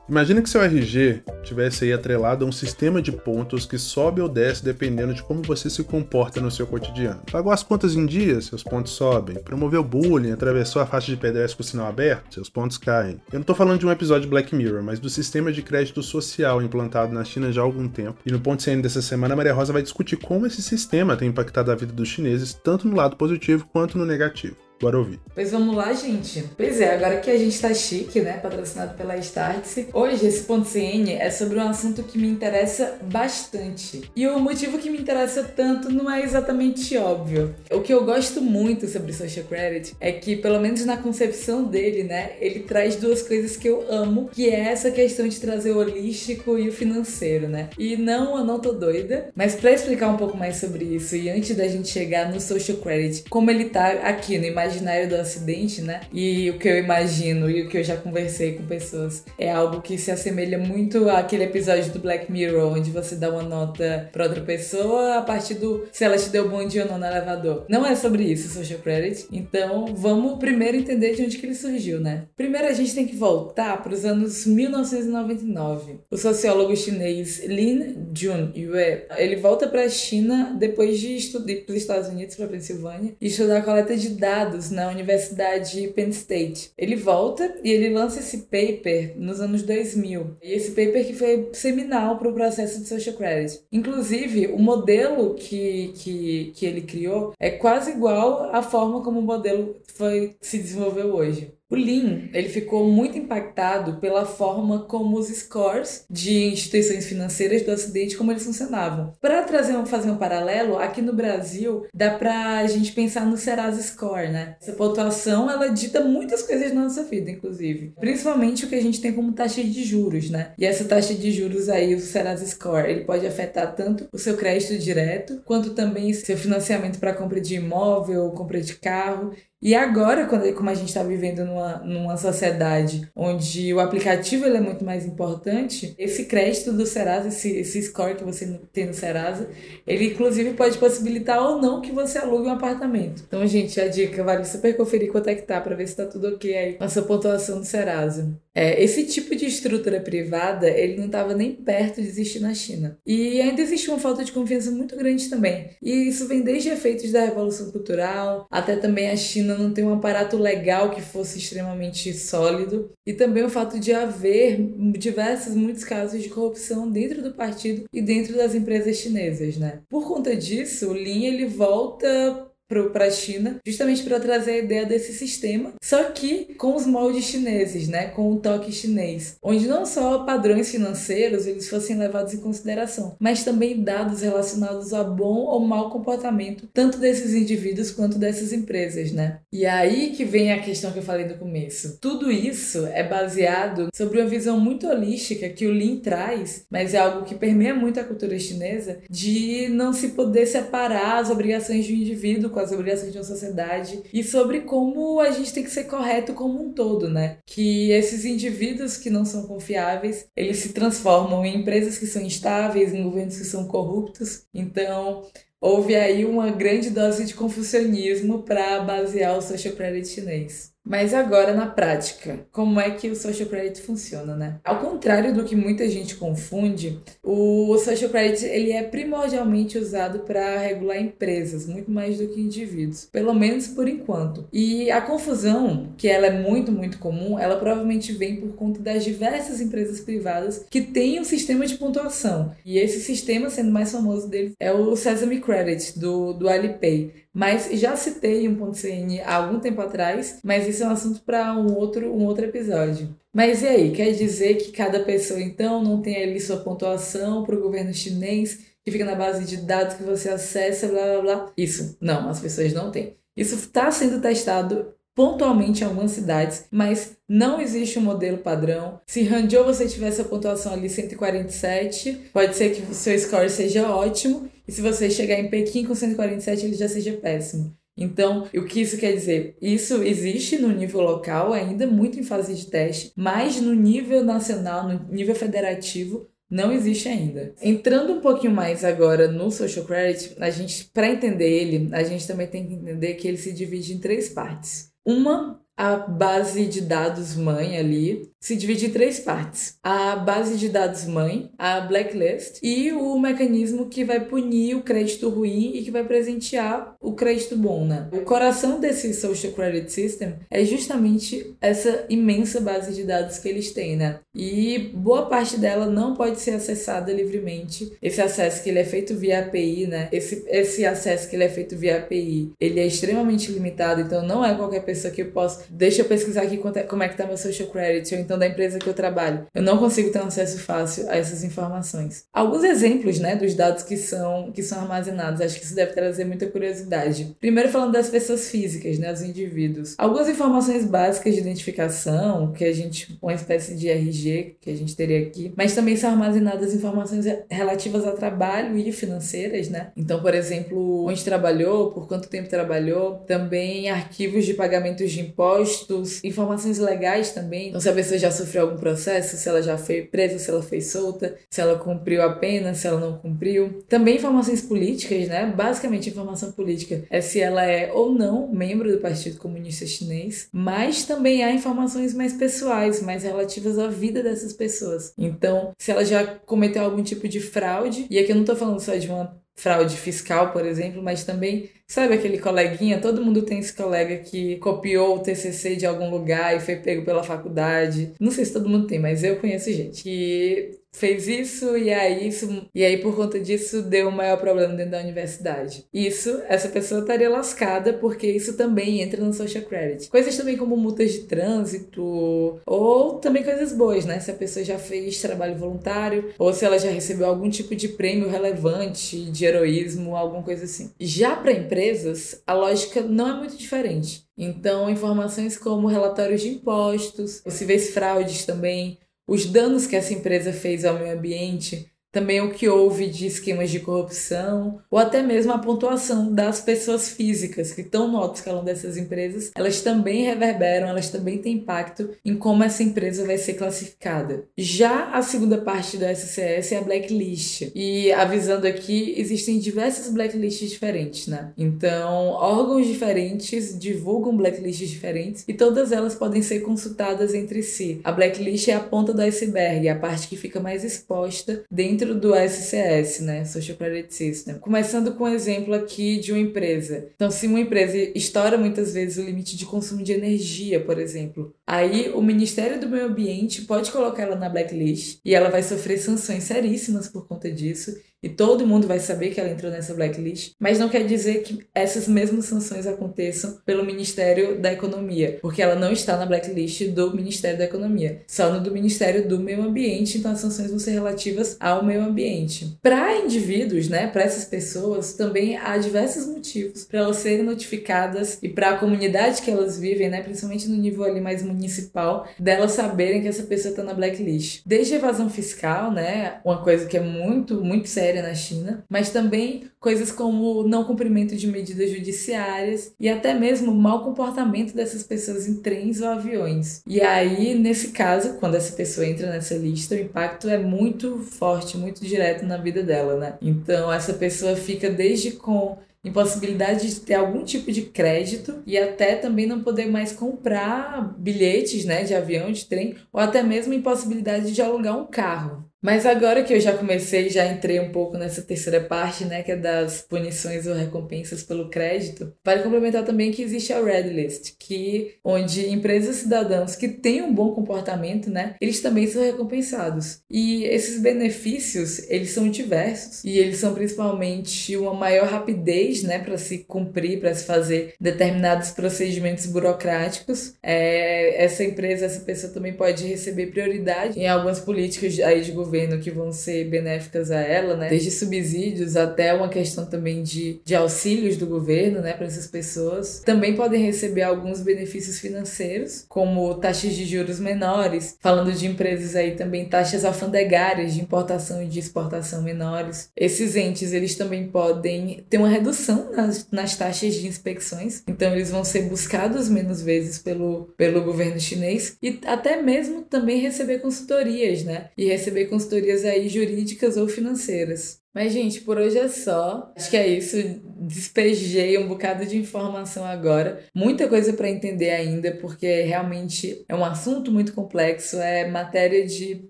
Imagina que seu RG tivesse aí atrelado a um sistema de pontos que sobe ou desce dependendo de como você se comporta no seu cotidiano. Pagou as contas em dia, seus pontos sobem. Promoveu bullying, atravessou a faixa de pedestre com o sinal aberto, seus pontos caem. Eu não tô falando de um episódio de Black Mirror, mas do sistema de crédito social implantado na China já há algum tempo. E no ponto CN dessa semana, Maria Rosa vai discutir como esse sistema tem impactado a vida dos chineses, tanto no lado positivo quanto no negativo. Bora ouvir. Pois vamos lá, gente. Pois é, agora que a gente tá chique, né? Patrocinado pela Startse. Hoje, esse ponto CN é sobre um assunto que me interessa bastante. E o motivo que me interessa tanto não é exatamente óbvio. O que eu gosto muito sobre Social Credit é que, pelo menos na concepção dele, né? Ele traz duas coisas que eu amo, que é essa questão de trazer o holístico e o financeiro, né? E não, eu não tô doida. Mas para explicar um pouco mais sobre isso, e antes da gente chegar no Social Credit, como ele tá aqui no Imagine imaginário do acidente, né? E o que eu imagino e o que eu já conversei com pessoas é algo que se assemelha muito àquele episódio do Black Mirror, onde você dá uma nota para outra pessoa a partir do se ela te deu bom dia ou não no elevador. Não é sobre isso, social credit. Então, vamos primeiro entender de onde que ele surgiu, né? Primeiro a gente tem que voltar para os anos 1999. O sociólogo chinês Lin Jun Yue, ele volta para a China depois de estudar para os Estados Unidos, para Pensilvânia, e estudar a coleta de dados na Universidade Penn State. Ele volta e ele lança esse paper nos anos 2000. E esse paper que foi seminal para o processo de social credit. Inclusive, o modelo que, que, que ele criou é quase igual à forma como o modelo foi, se desenvolveu hoje. O Lean, ele ficou muito impactado pela forma como os scores de instituições financeiras do Ocidente, como eles funcionavam. Para trazer um, fazer um paralelo, aqui no Brasil, dá pra gente pensar no Serasa Score, né? Essa pontuação, ela dita muitas coisas na nossa vida, inclusive. Principalmente o que a gente tem como taxa de juros, né? E essa taxa de juros aí, o Serasa Score, ele pode afetar tanto o seu crédito direto, quanto também seu financiamento para compra de imóvel, compra de carro. E agora, quando, como a gente está vivendo numa, numa sociedade onde o aplicativo ele é muito mais importante, esse crédito do Serasa, esse, esse score que você tem no Serasa, ele inclusive pode possibilitar ou não que você alugue um apartamento. Então, gente, a dica vale super conferir quanto é que tá para ver se tá tudo ok aí com a sua pontuação no Serasa. É, esse tipo de estrutura privada, ele não estava nem perto de existir na China. E ainda existe uma falta de confiança muito grande também. E isso vem desde efeitos da Revolução Cultural, até também a China não ter um aparato legal que fosse extremamente sólido, e também o fato de haver diversos, muitos casos de corrupção dentro do partido e dentro das empresas chinesas, né? Por conta disso, o Lin ele volta para a China, justamente para trazer a ideia desse sistema, só que com os moldes chineses, né, com o toque chinês, onde não só padrões financeiros eles fossem levados em consideração, mas também dados relacionados a bom ou mau comportamento tanto desses indivíduos quanto dessas empresas, né? E aí que vem a questão que eu falei no começo. Tudo isso é baseado sobre uma visão muito holística que o Lean traz, mas é algo que permeia muito a cultura chinesa de não se poder separar as obrigações um indivíduo com as obrigações de uma sociedade e sobre como a gente tem que ser correto como um todo, né? Que esses indivíduos que não são confiáveis, eles se transformam em empresas que são instáveis, em governos que são corruptos. Então, houve aí uma grande dose de confucionismo para basear o social credit chinês. Mas agora na prática, como é que o social credit funciona, né? Ao contrário do que muita gente confunde, o social credit ele é primordialmente usado para regular empresas, muito mais do que indivíduos, pelo menos por enquanto. E a confusão, que ela é muito, muito comum, ela provavelmente vem por conta das diversas empresas privadas que têm um sistema de pontuação. E esse sistema, sendo mais famoso dele, é o Sesame Credit do, do Alipay mas já citei um ponto CN há algum tempo atrás, mas isso é um assunto para um outro, um outro episódio. Mas e aí, quer dizer que cada pessoa então não tem ali sua pontuação para o governo chinês, que fica na base de dados que você acessa, blá blá blá? Isso, não, as pessoas não têm. Isso está sendo testado pontualmente em algumas cidades, mas não existe um modelo padrão. Se Hangzhou você tiver essa pontuação ali 147, pode ser que o seu score seja ótimo, e se você chegar em Pequim com 147, ele já seja péssimo. Então, o que isso quer dizer? Isso existe no nível local, ainda muito em fase de teste, mas no nível nacional, no nível federativo, não existe ainda. Entrando um pouquinho mais agora no social credit, a gente para entender ele, a gente também tem que entender que ele se divide em três partes. Uma, a base de dados mãe ali, se divide em três partes: a base de dados mãe, a blacklist e o mecanismo que vai punir o crédito ruim e que vai presentear o crédito bom, né? O coração desse social credit system é justamente essa imensa base de dados que eles têm, né? E boa parte dela não pode ser acessada livremente. Esse acesso que ele é feito via API, né? Esse, esse acesso que ele é feito via API, ele é extremamente limitado, então não é qualquer pessoa que eu possa. Deixa eu pesquisar aqui é, como é que tá meu social credit, então da empresa que eu trabalho. Eu não consigo ter um acesso fácil a essas informações. Alguns exemplos, né, dos dados que são, que são armazenados, acho que isso deve trazer muita curiosidade. Primeiro falando das pessoas físicas, né, dos indivíduos. Algumas informações básicas de identificação, que a gente, uma espécie de RG que a gente teria aqui, mas também são armazenadas informações relativas a trabalho e financeiras, né? Então, por exemplo, onde trabalhou, por quanto tempo trabalhou, também arquivos de pagamentos de impostos, informações legais também. Então, se a pessoa já sofreu algum processo, se ela já foi presa, se ela foi solta, se ela cumpriu a pena, se ela não cumpriu. Também informações políticas, né? Basicamente, informação política é se ela é ou não membro do Partido Comunista Chinês, mas também há informações mais pessoais, mais relativas à vida dessas pessoas. Então, se ela já cometeu algum tipo de fraude, e aqui eu não tô falando só de uma fraude fiscal, por exemplo, mas também, sabe aquele coleguinha? Todo mundo tem esse colega que copiou o TCC de algum lugar e foi pego pela faculdade. Não sei se todo mundo tem, mas eu conheço gente que fez isso e aí isso e aí por conta disso deu um maior problema dentro da universidade. Isso, essa pessoa estaria lascada porque isso também entra no social credit. Coisas também como multas de trânsito ou também coisas boas, né? Se a pessoa já fez trabalho voluntário ou se ela já recebeu algum tipo de prêmio relevante de heroísmo, alguma coisa assim. Já para empresas, a lógica não é muito diferente. Então, informações como relatórios de impostos, possíveis fraudes também, os danos que essa empresa fez ao meio ambiente, também o que houve de esquemas de corrupção, ou até mesmo a pontuação das pessoas físicas que estão no alto escalão dessas empresas, elas também reverberam, elas também têm impacto em como essa empresa vai ser classificada. Já a segunda parte do SCS é a blacklist, e avisando aqui, existem diversas blacklists diferentes, né? Então, órgãos diferentes divulgam blacklists diferentes e todas elas podem ser consultadas entre si. A blacklist é a ponta do iceberg, é a parte que fica mais exposta dentro dentro do SCS, né, Social Credit System. Começando com um exemplo aqui de uma empresa. Então, se uma empresa estoura muitas vezes o limite de consumo de energia, por exemplo, aí o Ministério do Meio Ambiente pode colocar ela na blacklist e ela vai sofrer sanções seríssimas por conta disso e todo mundo vai saber que ela entrou nessa blacklist, mas não quer dizer que essas mesmas sanções aconteçam pelo Ministério da Economia, porque ela não está na blacklist do Ministério da Economia, só no do Ministério do Meio Ambiente, então as sanções vão ser relativas ao meio ambiente. Para indivíduos, né, para essas pessoas, também há diversos motivos para elas serem notificadas e para a comunidade que elas vivem, né, principalmente no nível ali mais municipal, delas saberem que essa pessoa está na blacklist. Desde evasão fiscal, né, uma coisa que é muito, muito séria séria na China, mas também coisas como não cumprimento de medidas judiciárias e até mesmo mau comportamento dessas pessoas em trens ou aviões. E aí, nesse caso, quando essa pessoa entra nessa lista, o impacto é muito forte, muito direto na vida dela, né? Então, essa pessoa fica desde com impossibilidade de ter algum tipo de crédito e até também não poder mais comprar bilhetes, né, de avião, de trem, ou até mesmo impossibilidade de alugar um carro. Mas agora que eu já comecei, já entrei um pouco nessa terceira parte, né, que é das punições ou recompensas pelo crédito, vale complementar também que existe a Red List, que onde empresas cidadãos que têm um bom comportamento, né, eles também são recompensados. E esses benefícios, eles são diversos e eles são principalmente uma maior rapidez, né, para se cumprir, para se fazer determinados procedimentos burocráticos. É, essa empresa, essa pessoa também pode receber prioridade em algumas políticas aí de governo governo que vão ser benéficas a ela, né? Desde subsídios até uma questão também de, de auxílios do governo, né, para essas pessoas. Também podem receber alguns benefícios financeiros, como taxas de juros menores, falando de empresas aí também taxas alfandegárias de importação e de exportação menores. Esses entes, eles também podem ter uma redução nas, nas taxas de inspeções, então eles vão ser buscados menos vezes pelo, pelo governo chinês e até mesmo também receber consultorias, né? E receber consultorias aí jurídicas ou financeiras. Mas, gente, por hoje é só. Acho que é isso. Despejei um bocado de informação agora. Muita coisa para entender ainda, porque realmente é um assunto muito complexo. É matéria de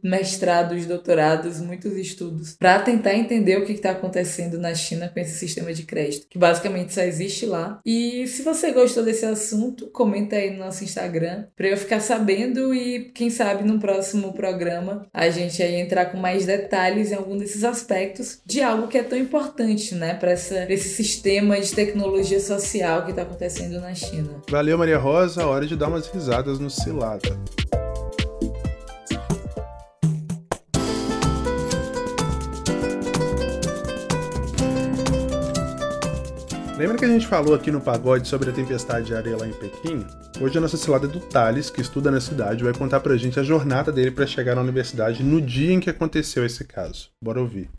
mestrados, doutorados, muitos estudos, para tentar entender o que está acontecendo na China com esse sistema de crédito, que basicamente só existe lá. E se você gostou desse assunto, comenta aí no nosso Instagram, para eu ficar sabendo e, quem sabe, no próximo programa a gente aí entrar com mais detalhes em algum desses aspectos de algo que é tão importante, né, para esse sistema de tecnologia social que está acontecendo na China. Valeu, Maria Rosa. Hora de dar umas risadas no Cilada. Lembra que a gente falou aqui no pagode sobre a tempestade de areia lá em Pequim? Hoje a nossa cilada é do Thales, que estuda na cidade, vai contar pra gente a jornada dele para chegar na universidade no dia em que aconteceu esse caso. Bora ouvir.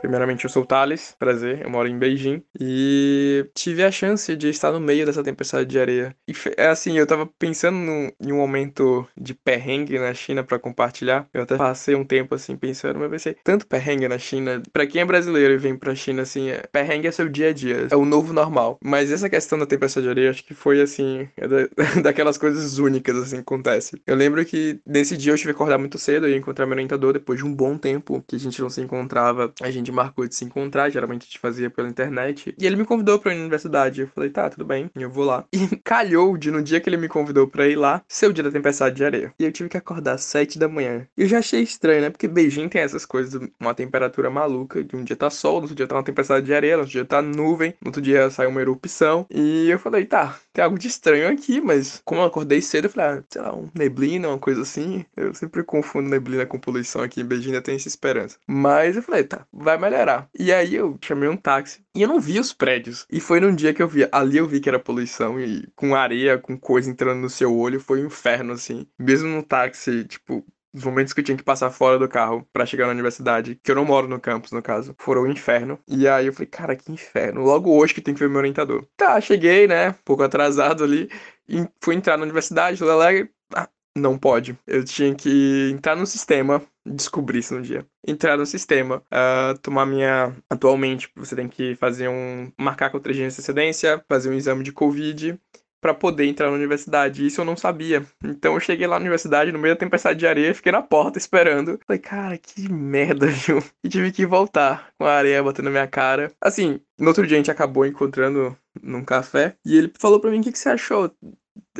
Primeiramente, eu sou o Thales, prazer, eu moro em Beijing e tive a chance de estar no meio dessa tempestade de areia. E é assim, eu tava pensando em um momento de perrengue na China para compartilhar. Eu até passei um tempo assim pensando, mas ser tanto perrengue na China. Para quem é brasileiro e vem pra China, assim, é, perrengue é seu dia a dia, é o novo normal. Mas essa questão da tempestade de areia, acho que foi assim, é da, [laughs] daquelas coisas únicas assim que acontece. Eu lembro que nesse dia eu tive que acordar muito cedo e encontrar meu orientador depois de um bom tempo que a gente não se encontrava. A gente gente marcou de se encontrar, geralmente a gente fazia pela internet. E ele me convidou pra ir na universidade. Eu falei, tá, tudo bem, eu vou lá. [laughs] E calhou de no dia que ele me convidou pra ir lá, ser o dia da tempestade de areia. E eu tive que acordar às sete da manhã. E eu já achei estranho, né? Porque Beijing tem essas coisas, uma temperatura maluca. De um dia tá sol, no outro dia tá uma tempestade de areia, no outro dia tá nuvem, no outro dia sai uma erupção. E eu falei, tá, tem algo de estranho aqui, mas como eu acordei cedo, eu falei, ah, sei lá, um neblina, uma coisa assim. Eu sempre confundo neblina com poluição aqui em Beijing, eu tenho essa esperança. Mas eu falei, tá, vai melhorar. E aí eu chamei um táxi e eu não vi os prédios. E foi num dia que eu vi, ali eu vi que era poluição e com areia, com coisa entrando no seu olho, foi um inferno, assim. Mesmo no táxi, tipo, os momentos que eu tinha que passar fora do carro para chegar na universidade, que eu não moro no campus, no caso, foram o um inferno. E aí eu falei, cara, que inferno. Logo hoje que tem que ver meu orientador. Tá, cheguei, né? Um pouco atrasado ali. E fui entrar na universidade, Lele, ah, não pode. Eu tinha que entrar no sistema, descobrir isso no dia. Entrar no sistema, uh, tomar minha. Atualmente, você tem que fazer um. marcar com três dias de antecedência, fazer um exame de Covid para poder entrar na universidade. Isso eu não sabia. Então eu cheguei lá na universidade no meio da tempestade de areia, fiquei na porta esperando. Falei, cara, que merda, [laughs] viu? E tive que voltar com a areia batendo na minha cara. Assim, no outro dia a gente acabou encontrando num café e ele falou para mim o que, que você achou.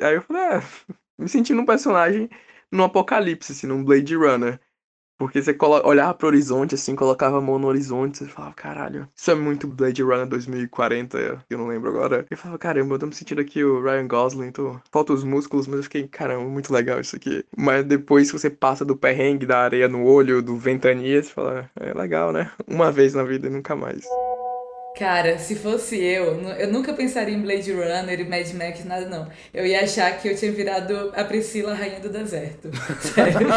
Aí eu falei, ah, [laughs] me senti num personagem num apocalipse, assim, num Blade Runner. Porque você olhava pro horizonte, assim, colocava a mão no horizonte, você falava, caralho, isso é muito Blade Runner 2040, eu não lembro agora. Eu falava, caramba, eu tô me sentindo aqui o Ryan Gosling, tô... falta os músculos, mas eu fiquei, caramba, muito legal isso aqui. Mas depois que você passa do perrengue, da areia no olho, do ventania, você fala, é legal, né? Uma vez na vida e nunca mais. Cara, se fosse eu, eu nunca pensaria em Blade Runner e Mad Max, nada não. Eu ia achar que eu tinha virado a Priscila, rainha do deserto. [laughs] Sério. eu,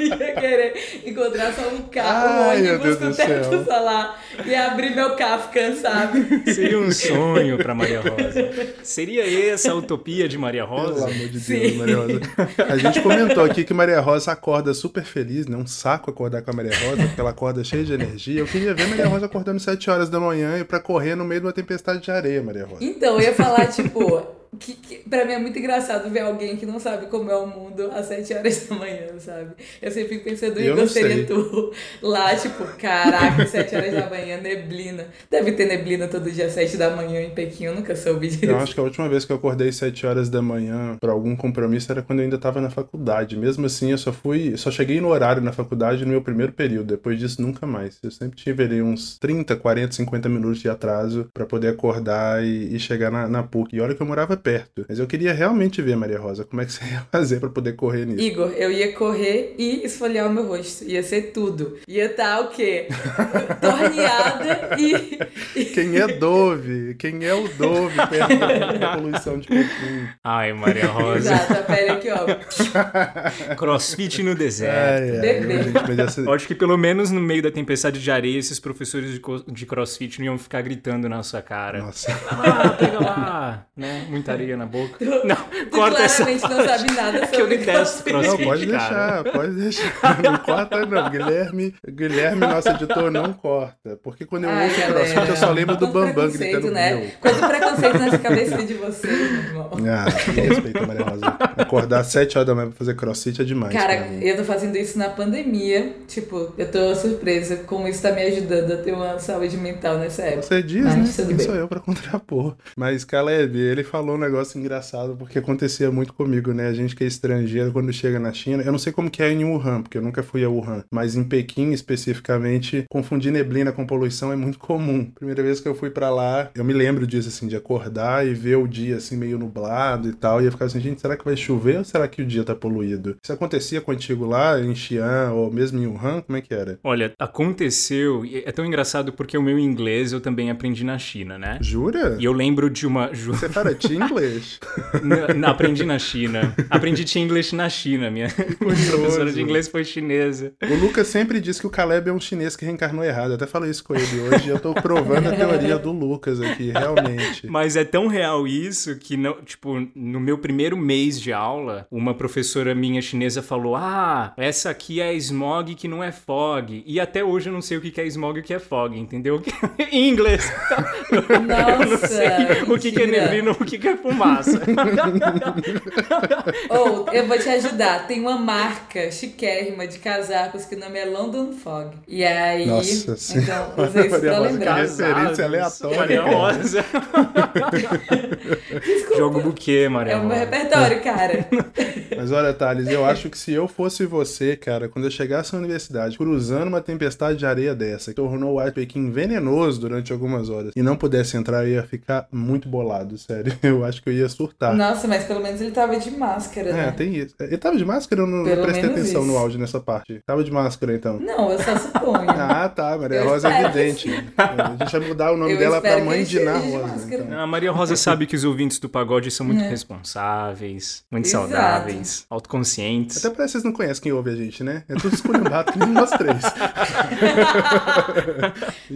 ia, eu ia querer encontrar só um carro, Ai, um ônibus com teto solar e abrir meu Kafka, sabe? Seria um sonho pra Maria Rosa. [laughs] Seria essa a utopia de Maria Rosa? Pelo amor de Sim. Deus, Maria Rosa. A gente comentou aqui que Maria Rosa acorda super feliz, né? Um saco acordar com a Maria Rosa, porque ela acorda cheia de energia. Eu queria ver Maria Rosa acordando 7 horas da manhã e para correr no meio de uma tempestade de areia, Maria Rosa. Então, eu ia falar, tipo, que, que pra mim é muito engraçado ver alguém que não sabe como é o mundo às 7 horas da manhã, sabe? Eu sempre fico pensando, em Igor seria tu lá, tipo, caraca, 7 horas da manhã, neblina. Deve ter neblina todo dia às 7 da manhã em Pequim, eu nunca soube disso. Eu acho que a última vez que eu acordei 7 horas da manhã para algum compromisso era quando eu ainda tava na faculdade. Mesmo assim, eu só fui, só cheguei no horário na faculdade no meu primeiro período. Depois disso, nunca mais. Eu sempre tive ali uns 30, 40, 50 minutos de atraso para poder acordar e, e chegar na, na PUC. E olha que eu morava perto. Mas eu queria realmente ver, Maria Rosa, como é que você [laughs] ia fazer para poder correr nisso. Igor, eu ia correr e esfoliar o meu rosto. Ia ser tudo. Ia estar tá, o quê? [laughs] Torneada e, Quem é Dove? Quem é o Dove [laughs] perto da poluição de Pequim? Ai, Maria Rosa. Exato, a pele aqui, ó. Crossfit no deserto. É, é, gente, Acho que pelo menos no meio da tempestade de areia, esses professores de, de crossfit não iam ficar gritando na sua cara. Nossa. Ah, pega lá, né? Muita na boca. Tu, não, tu corta essa parte. não sabe nada sobre que eu detesto crossfit, Não, pode deixar, pode deixar. Não corta não. Guilherme, Guilherme, nosso editor, não corta. Porque quando eu Ai, ouço galera, crossfit, eu só lembro do Bambam gritando né? meu. Quanto preconceito nessa cabeça de vocês, meu irmão. Ah, respeito, Maria Rosa. Acordar às 7 horas da manhã pra fazer crossfit é demais. Cara, eu tô fazendo isso na pandemia. Tipo, eu tô surpresa como isso tá me ajudando a ter uma saúde mental nessa época. Você diz, Mas, né? Quem sou eu pra [laughs] contrapor. Mas, Caleb, ele falou negócio engraçado, porque acontecia muito comigo, né? A gente que é estrangeiro, quando chega na China, eu não sei como que é em Wuhan, porque eu nunca fui a Wuhan, mas em Pequim, especificamente, confundir neblina com poluição é muito comum. Primeira vez que eu fui para lá, eu me lembro disso, assim, de acordar e ver o dia, assim, meio nublado e tal, e eu ficava assim, gente, será que vai chover ou será que o dia tá poluído? Isso acontecia contigo lá, em Xi'an, ou mesmo em Wuhan? Como é que era? Olha, aconteceu, é tão engraçado porque o meu inglês eu também aprendi na China, né? Jura? E eu lembro de uma... Você fala [laughs] inglês? Não, aprendi na China. Aprendi English na China. Minha [laughs] professora de inglês foi chinesa. O Lucas sempre diz que o Caleb é um chinês que reencarnou errado. Eu até falei isso com ele hoje. eu tô provando a teoria do Lucas aqui, realmente. Mas é tão real isso que, não, tipo, no meu primeiro mês de aula, uma professora minha chinesa falou: Ah, essa aqui é smog que não é fog. E até hoje eu não sei o que é smog e o que é fog, entendeu? [laughs] em inglês. Nossa, [laughs] eu não sei o que é neblina, o que é [laughs] Fumaça. [laughs] Ou, eu vou te ajudar. Tem uma marca chiquérrima de casacos que o nome é London Fog. E aí. Nossa então, usei isso pra lembrar. que referência aleatória. Maria Rosa. [laughs] Desculpa. Jogo buquê, Maria É o meu Rosa. repertório, cara. Mas olha, Thales, eu acho que se eu fosse você, cara, quando eu chegasse na universidade, cruzando uma tempestade de areia dessa, que tornou o White Peking venenoso durante algumas horas, e não pudesse entrar, eu ia ficar muito bolado, sério. Eu acho que eu ia surtar. Nossa, mas pelo menos ele tava de máscara, É, né? tem isso. Ele tava de máscara ou não Pelo prestei atenção isso. no áudio nessa parte? Tava de máscara, então. Não, eu só suponho. [laughs] Ah, tá, Maria Eu Rosa é evidente. [laughs] A gente vai mudar o nome Eu dela pra Mãe de Rosa. máscara. então. A Maria Rosa sabe que os ouvintes do pagode são muito É. responsáveis, muito Exato. saudáveis, autoconscientes. Até parece que vocês não conhecem quem ouve a gente, né? É tudo esculhambado, que nem nós três. [laughs]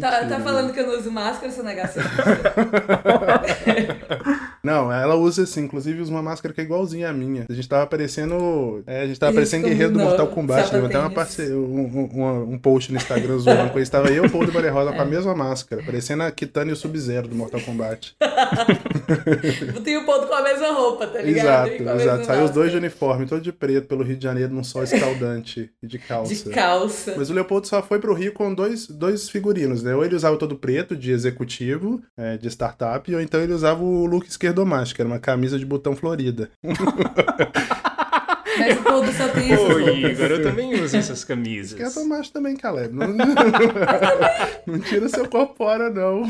Tá, tá falando que eu não uso máscara, seu negacionista? Não, ela usa assim, inclusive usa uma máscara que é igualzinha à minha. A gente tava parecendo. É, a gente tava Isso parecendo guerreiro do Mortal Kombat. Deu até uma parce... um, um, um- post no Instagram zoando com isso. Tava eu, o Paulo e Maria Rosa com a mesma máscara, parecendo a Kitana e o Sub-Zero do Mortal Kombat. [laughs] Tem o ponto com a mesma roupa, tá ligado? exato, exato. Saiu os dois de uniforme, todo de preto, pelo Rio de Janeiro, num sol escaldante e de calça. De calça. Mas o Leopoldo só foi pro Rio com dois, dois figurinos, né? Ou ele usava todo preto, de executivo, é, de startup, ou então ele usava o look esquerdomático, que era uma camisa de botão florida. [laughs] Mas o todo só tem isso. Ô, Igor, eu também uso [laughs] essas camisas. Esquerdomático também, Caleb. [laughs] Não, não tira seu corpo fora, não.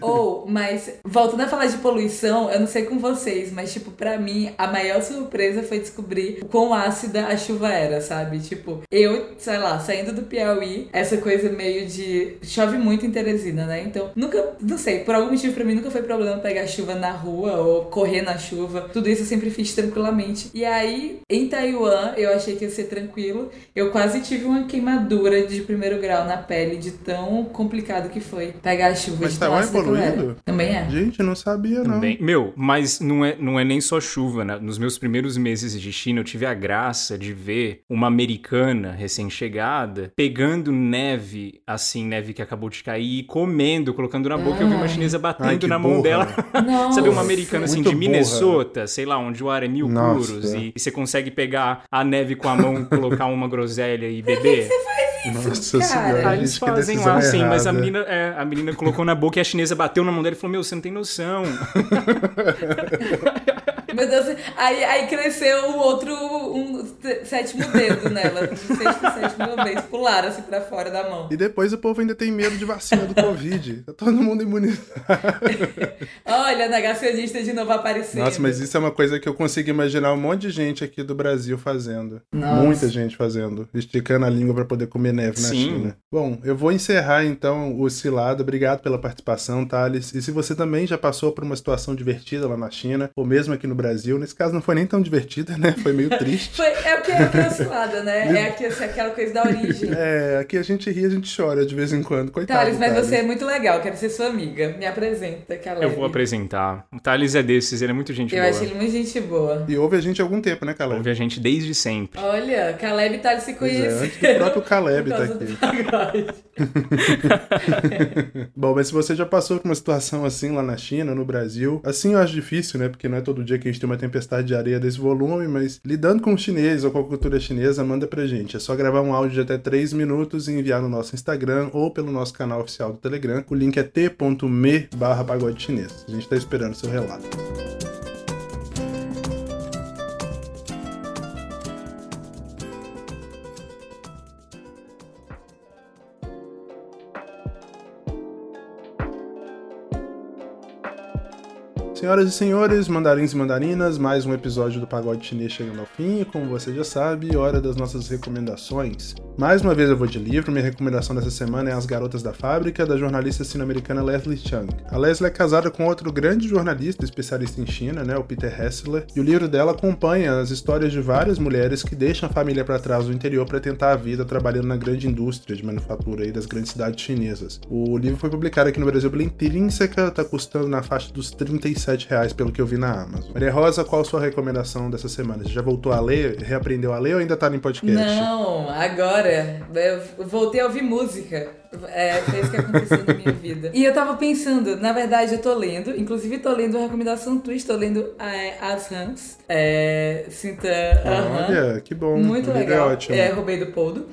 Ou, mas, voltando a falar de poluição, eu não sei com vocês, mas, tipo, pra mim, a maior surpresa foi descobrir o quão ácida a chuva era, sabe? Tipo, eu, sei lá, saindo do Piauí, essa coisa meio de. Chove muito em Teresina, né? Então, nunca, não sei, por algum motivo pra mim nunca foi problema pegar chuva na rua ou correr na chuva. Tudo isso eu sempre fiz tranquilamente. E aí, em Taiwan, eu achei que ia ser tranquilo. Eu quase tive uma queimadura de primeiro grau na pele, de tão complicado que foi pegar a chuva. Mas de tão Taiwan é poluído? Também é. Gente, eu não sabia, não. Também. Meu, mas não é, não é nem só chuva, né? Nos meus primeiros meses de China, eu tive a graça de ver uma americana recém-chegada pegando neve, assim, neve que acabou de cair, e comendo, colocando na boca. Eu vi uma Ai. chinesa batendo Ai, na mão burra. dela. Nossa. [laughs] Sabe, uma americana assim Muito de burra. Minnesota, sei lá, onde o ar é mil Nossa. puros e, e você consegue pegar a neve com a mão, colocar uma groselha e beber. Nossa cara? senhora. Aí eles fazem lá assim, mas a menina, é, a menina colocou na boca e a chinesa bateu na mão dela e falou: Meu, você não tem noção. [laughs] Meu Deus, aí, aí cresceu o outro, um sétimo dedo nela. Sexto, sétimo vez. Pularam assim pra fora da mão. E depois o povo ainda tem medo de vacina do Covid. Tá todo mundo imunizado. [laughs] Olha, negacionista de novo aparecendo. Nossa, mas isso é uma coisa que eu consigo imaginar um monte de gente aqui do Brasil fazendo. Nossa. Muita gente fazendo. Esticando a língua pra poder comer neve na Sim. China. Bom, eu vou encerrar então o Cilado. Obrigado pela participação, Thales. E se você também já passou por uma situação divertida lá na China, ou mesmo aqui no Brasil, nesse caso não foi nem tão divertida, né? Foi meio [laughs] triste. Foi, é o que é cancelada, né? É aqui, assim, aquela coisa da origem. É, aqui a gente ri, a gente chora de vez em quando. Coitado. Thales, mas Thales. você é muito legal, quero ser sua amiga. Me apresenta, Caleb. Eu vou apresentar. O Thales é desses, ele é muito gente Eu boa. acho ele muito gente boa. E ouve a gente há algum tempo, né, Caleb? Ouve a gente desde sempre. Olha, Caleb e Thales se Pois é, do próprio [laughs] Caleb tá aqui. [laughs] Bom, mas se você já passou por uma situação assim lá na China, no Brasil, assim eu acho difícil, né? Porque não é todo dia que a gente tem uma tempestade de areia desse volume, mas lidando com os chineses ou com a cultura chinesa, manda pra gente. É só gravar um áudio de até 3 minutos e enviar no nosso Instagram ou pelo nosso canal oficial do Telegram. O link é t.me barra pagode chinês. A gente tá esperando seu relato. Senhoras e senhores, mandarins e mandarinas, mais um episódio do Pagode Chinês chegando ao fim, e como você já sabe, hora das nossas recomendações. Mais uma vez eu vou de livro, minha recomendação dessa semana é As Garotas da Fábrica, da jornalista sino-americana Leslie Chang. A Leslie é casada com outro grande jornalista especialista em China, né, o Peter Hessler, e o livro dela acompanha as histórias de várias mulheres que deixam a família para trás do interior para tentar a vida trabalhando na grande indústria de manufatura aí das grandes cidades chinesas. O livro foi publicado aqui no Brasil pela Intrínseca, tá custando na faixa dos 37 reais pelo que eu vi na Amazon. Maria Rosa, qual a sua recomendação dessa semana? Você já voltou a ler? Reaprendeu a ler ou ainda tá em podcast? Não, agora. Eu voltei a ouvir música. É, foi isso que aconteceu na minha vida. E eu tava pensando, na verdade, eu tô lendo, inclusive tô lendo uma recomendação twist, tô lendo é, As Rams. É, sinta. Olha, que bom. Muito é legal. É ótimo. É, roubei do Poldo.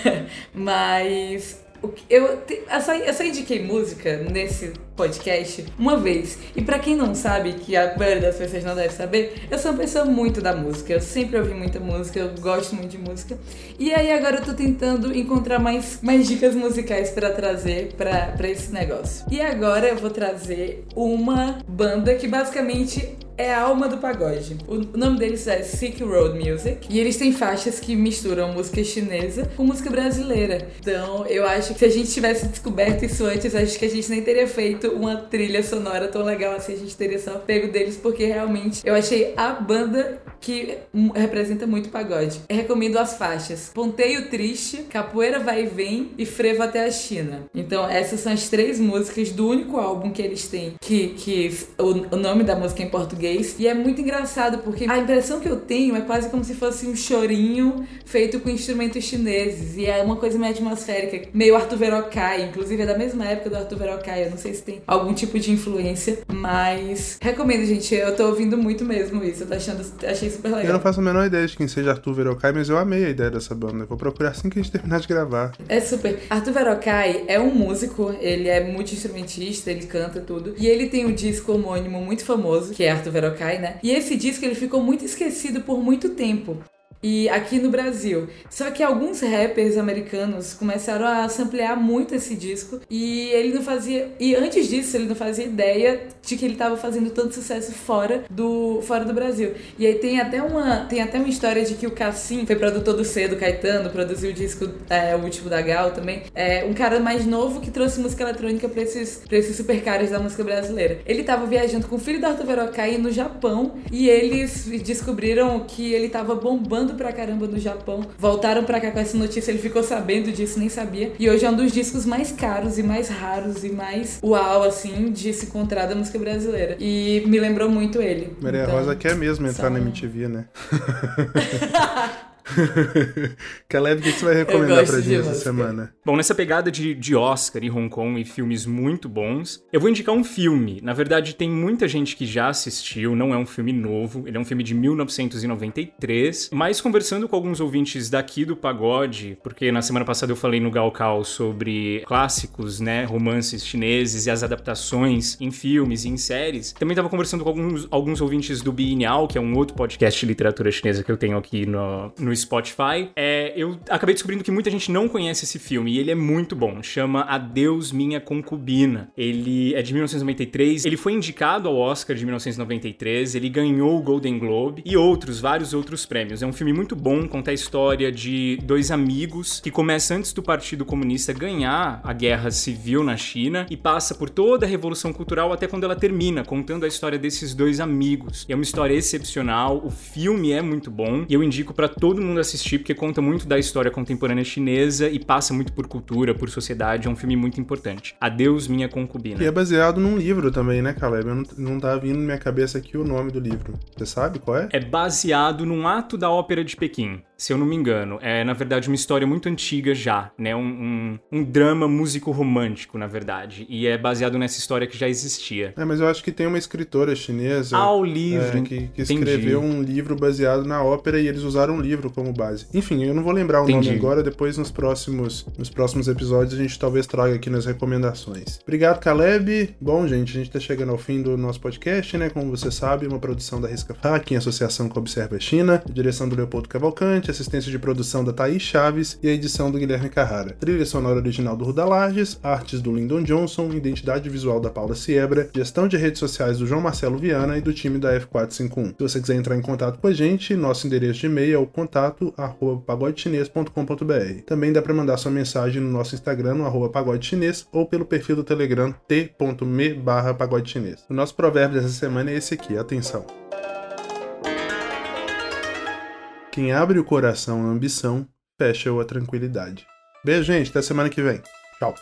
[laughs] Mas eu, eu, só, eu só indiquei música nesse podcast uma vez. E para quem não sabe, que a maioria das pessoas não deve saber, eu sou uma pessoa muito da música. Eu sempre ouvi muita música, eu gosto muito de música. E aí agora eu tô tentando encontrar mais, mais dicas musicais para trazer para esse negócio. E agora eu vou trazer uma banda que basicamente é a alma do pagode. O nome deles é Silk Road Music e eles têm faixas que misturam música chinesa com música brasileira. Então, eu acho que se a gente tivesse descoberto isso antes, acho que a gente nem teria feito uma trilha sonora tão legal assim, a gente teria só pego deles porque realmente eu achei a banda que representa muito pagode. Eu recomendo as faixas Ponteio Triste, Capoeira Vai e Vem e Frevo até a China. Então, essas são as três músicas do único álbum que eles têm, que, que o, o nome da música é em português. E é muito engraçado porque a impressão que eu tenho é quase como se fosse um chorinho feito com instrumentos chineses. E é uma coisa meio atmosférica, meio Arthur Verocai. Inclusive é da mesma época do Arthur Verocai. Eu não sei se tem algum tipo de influência, mas recomendo, gente. Eu tô ouvindo muito mesmo isso. Eu tô achando, achei super legal. Eu não faço a menor ideia de quem seja Arthur Verocai, mas eu amei a ideia dessa banda. Eu vou procurar assim que a gente terminar de gravar. É super. Arthur Verocai é um músico, ele é multi-instrumentista, ele canta tudo. E ele tem um disco homônimo muito famoso, que é Arthur Verokai, né? E esse disco ele ficou muito esquecido por muito tempo e aqui no Brasil. Só que alguns rappers americanos começaram a samplear muito esse disco e ele não fazia e antes disso ele não fazia ideia de que ele estava fazendo tanto sucesso fora do fora do Brasil. E aí tem até uma tem até uma história de que o Cassim foi produtor do C do Caetano, produziu o disco é, o último da Gal também. É um cara mais novo que trouxe música eletrônica para esses para esses super caras da música brasileira. Ele estava viajando com o filho do Arthur Verocai no Japão e eles descobriram que ele estava bombando pra caramba no Japão. Voltaram pra cá com essa notícia, ele ficou sabendo disso, nem sabia. E hoje é um dos discos mais caros e mais raros e mais uau, assim, de se encontrar da música brasileira. E me lembrou muito ele. Maria então, Rosa quer mesmo entrar só... na MTV, né? [laughs] [laughs] Caleb, o que você vai recomendar pra gente essa semana? Bom, nessa pegada de, de Oscar e Hong Kong e filmes muito bons, eu vou indicar um filme. Na verdade, tem muita gente que já assistiu, não é um filme novo, ele é um filme de 1993. Mas conversando com alguns ouvintes daqui do Pagode, porque na semana passada eu falei no Galcal sobre clássicos, né, romances chineses e as adaptações em filmes e em séries, também tava conversando com alguns, alguns ouvintes do Biennial, que é um outro podcast de literatura chinesa que eu tenho aqui no, no Spotify, é, eu acabei descobrindo que muita gente não conhece esse filme e ele é muito bom. Chama Adeus Minha Concubina. Ele é de 1993, ele foi indicado ao Oscar de 1993, ele ganhou o Golden Globe e outros, vários outros prêmios. É um filme muito bom, conta a história de dois amigos que começa antes do Partido Comunista ganhar a guerra civil na China e passa por toda a revolução cultural até quando ela termina, contando a história desses dois amigos. É uma história excepcional, o filme é muito bom e eu indico para todo mundo assistir, porque conta muito da história contemporânea chinesa e passa muito por cultura, por sociedade. É um filme muito importante. Adeus, Minha Concubina. E é baseado num livro também, né, Caleb? Eu não, não tá vindo na minha cabeça aqui o nome do livro. Você sabe qual é? É baseado num ato da Ópera de Pequim se eu não me engano. É, na verdade, uma história muito antiga já, né? Um, um, um, drama músico-romântico, na verdade. E é baseado nessa história que já existia. É, mas eu acho que tem uma escritora chinesa... Ah, o livro. É, que, que escreveu um livro baseado na ópera e eles usaram o livro como base. Enfim, eu não vou lembrar o Entendi. nome agora, depois nos próximos, nos próximos episódios a gente talvez traga aqui nas recomendações. Obrigado, Caleb. Bom, gente, a gente tá chegando ao fim do nosso podcast, né? Como você sabe, uma produção da Risca Fac, em associação com a Observa China, direção do Leopoldo Cavalcante, assistência de produção da Thaís Chaves e a edição do Guilherme Carrara. Trilha sonora original do Ruda Lages, artes do Lyndon Johnson, identidade visual da Paula Siebra, gestão de redes sociais do João Marcelo Viana e do time da F451. Se você quiser entrar em contato com a gente, nosso endereço de e-mail é o contato pagodechinês.com.br. Também dá para mandar sua mensagem no nosso Instagram, no arroba ou pelo perfil do Telegram t.me. O nosso provérbio dessa semana é esse aqui, atenção. Quem abre o coração à ambição, fecha-o à tranquilidade. Beijo, gente. Até semana que vem. Tchau.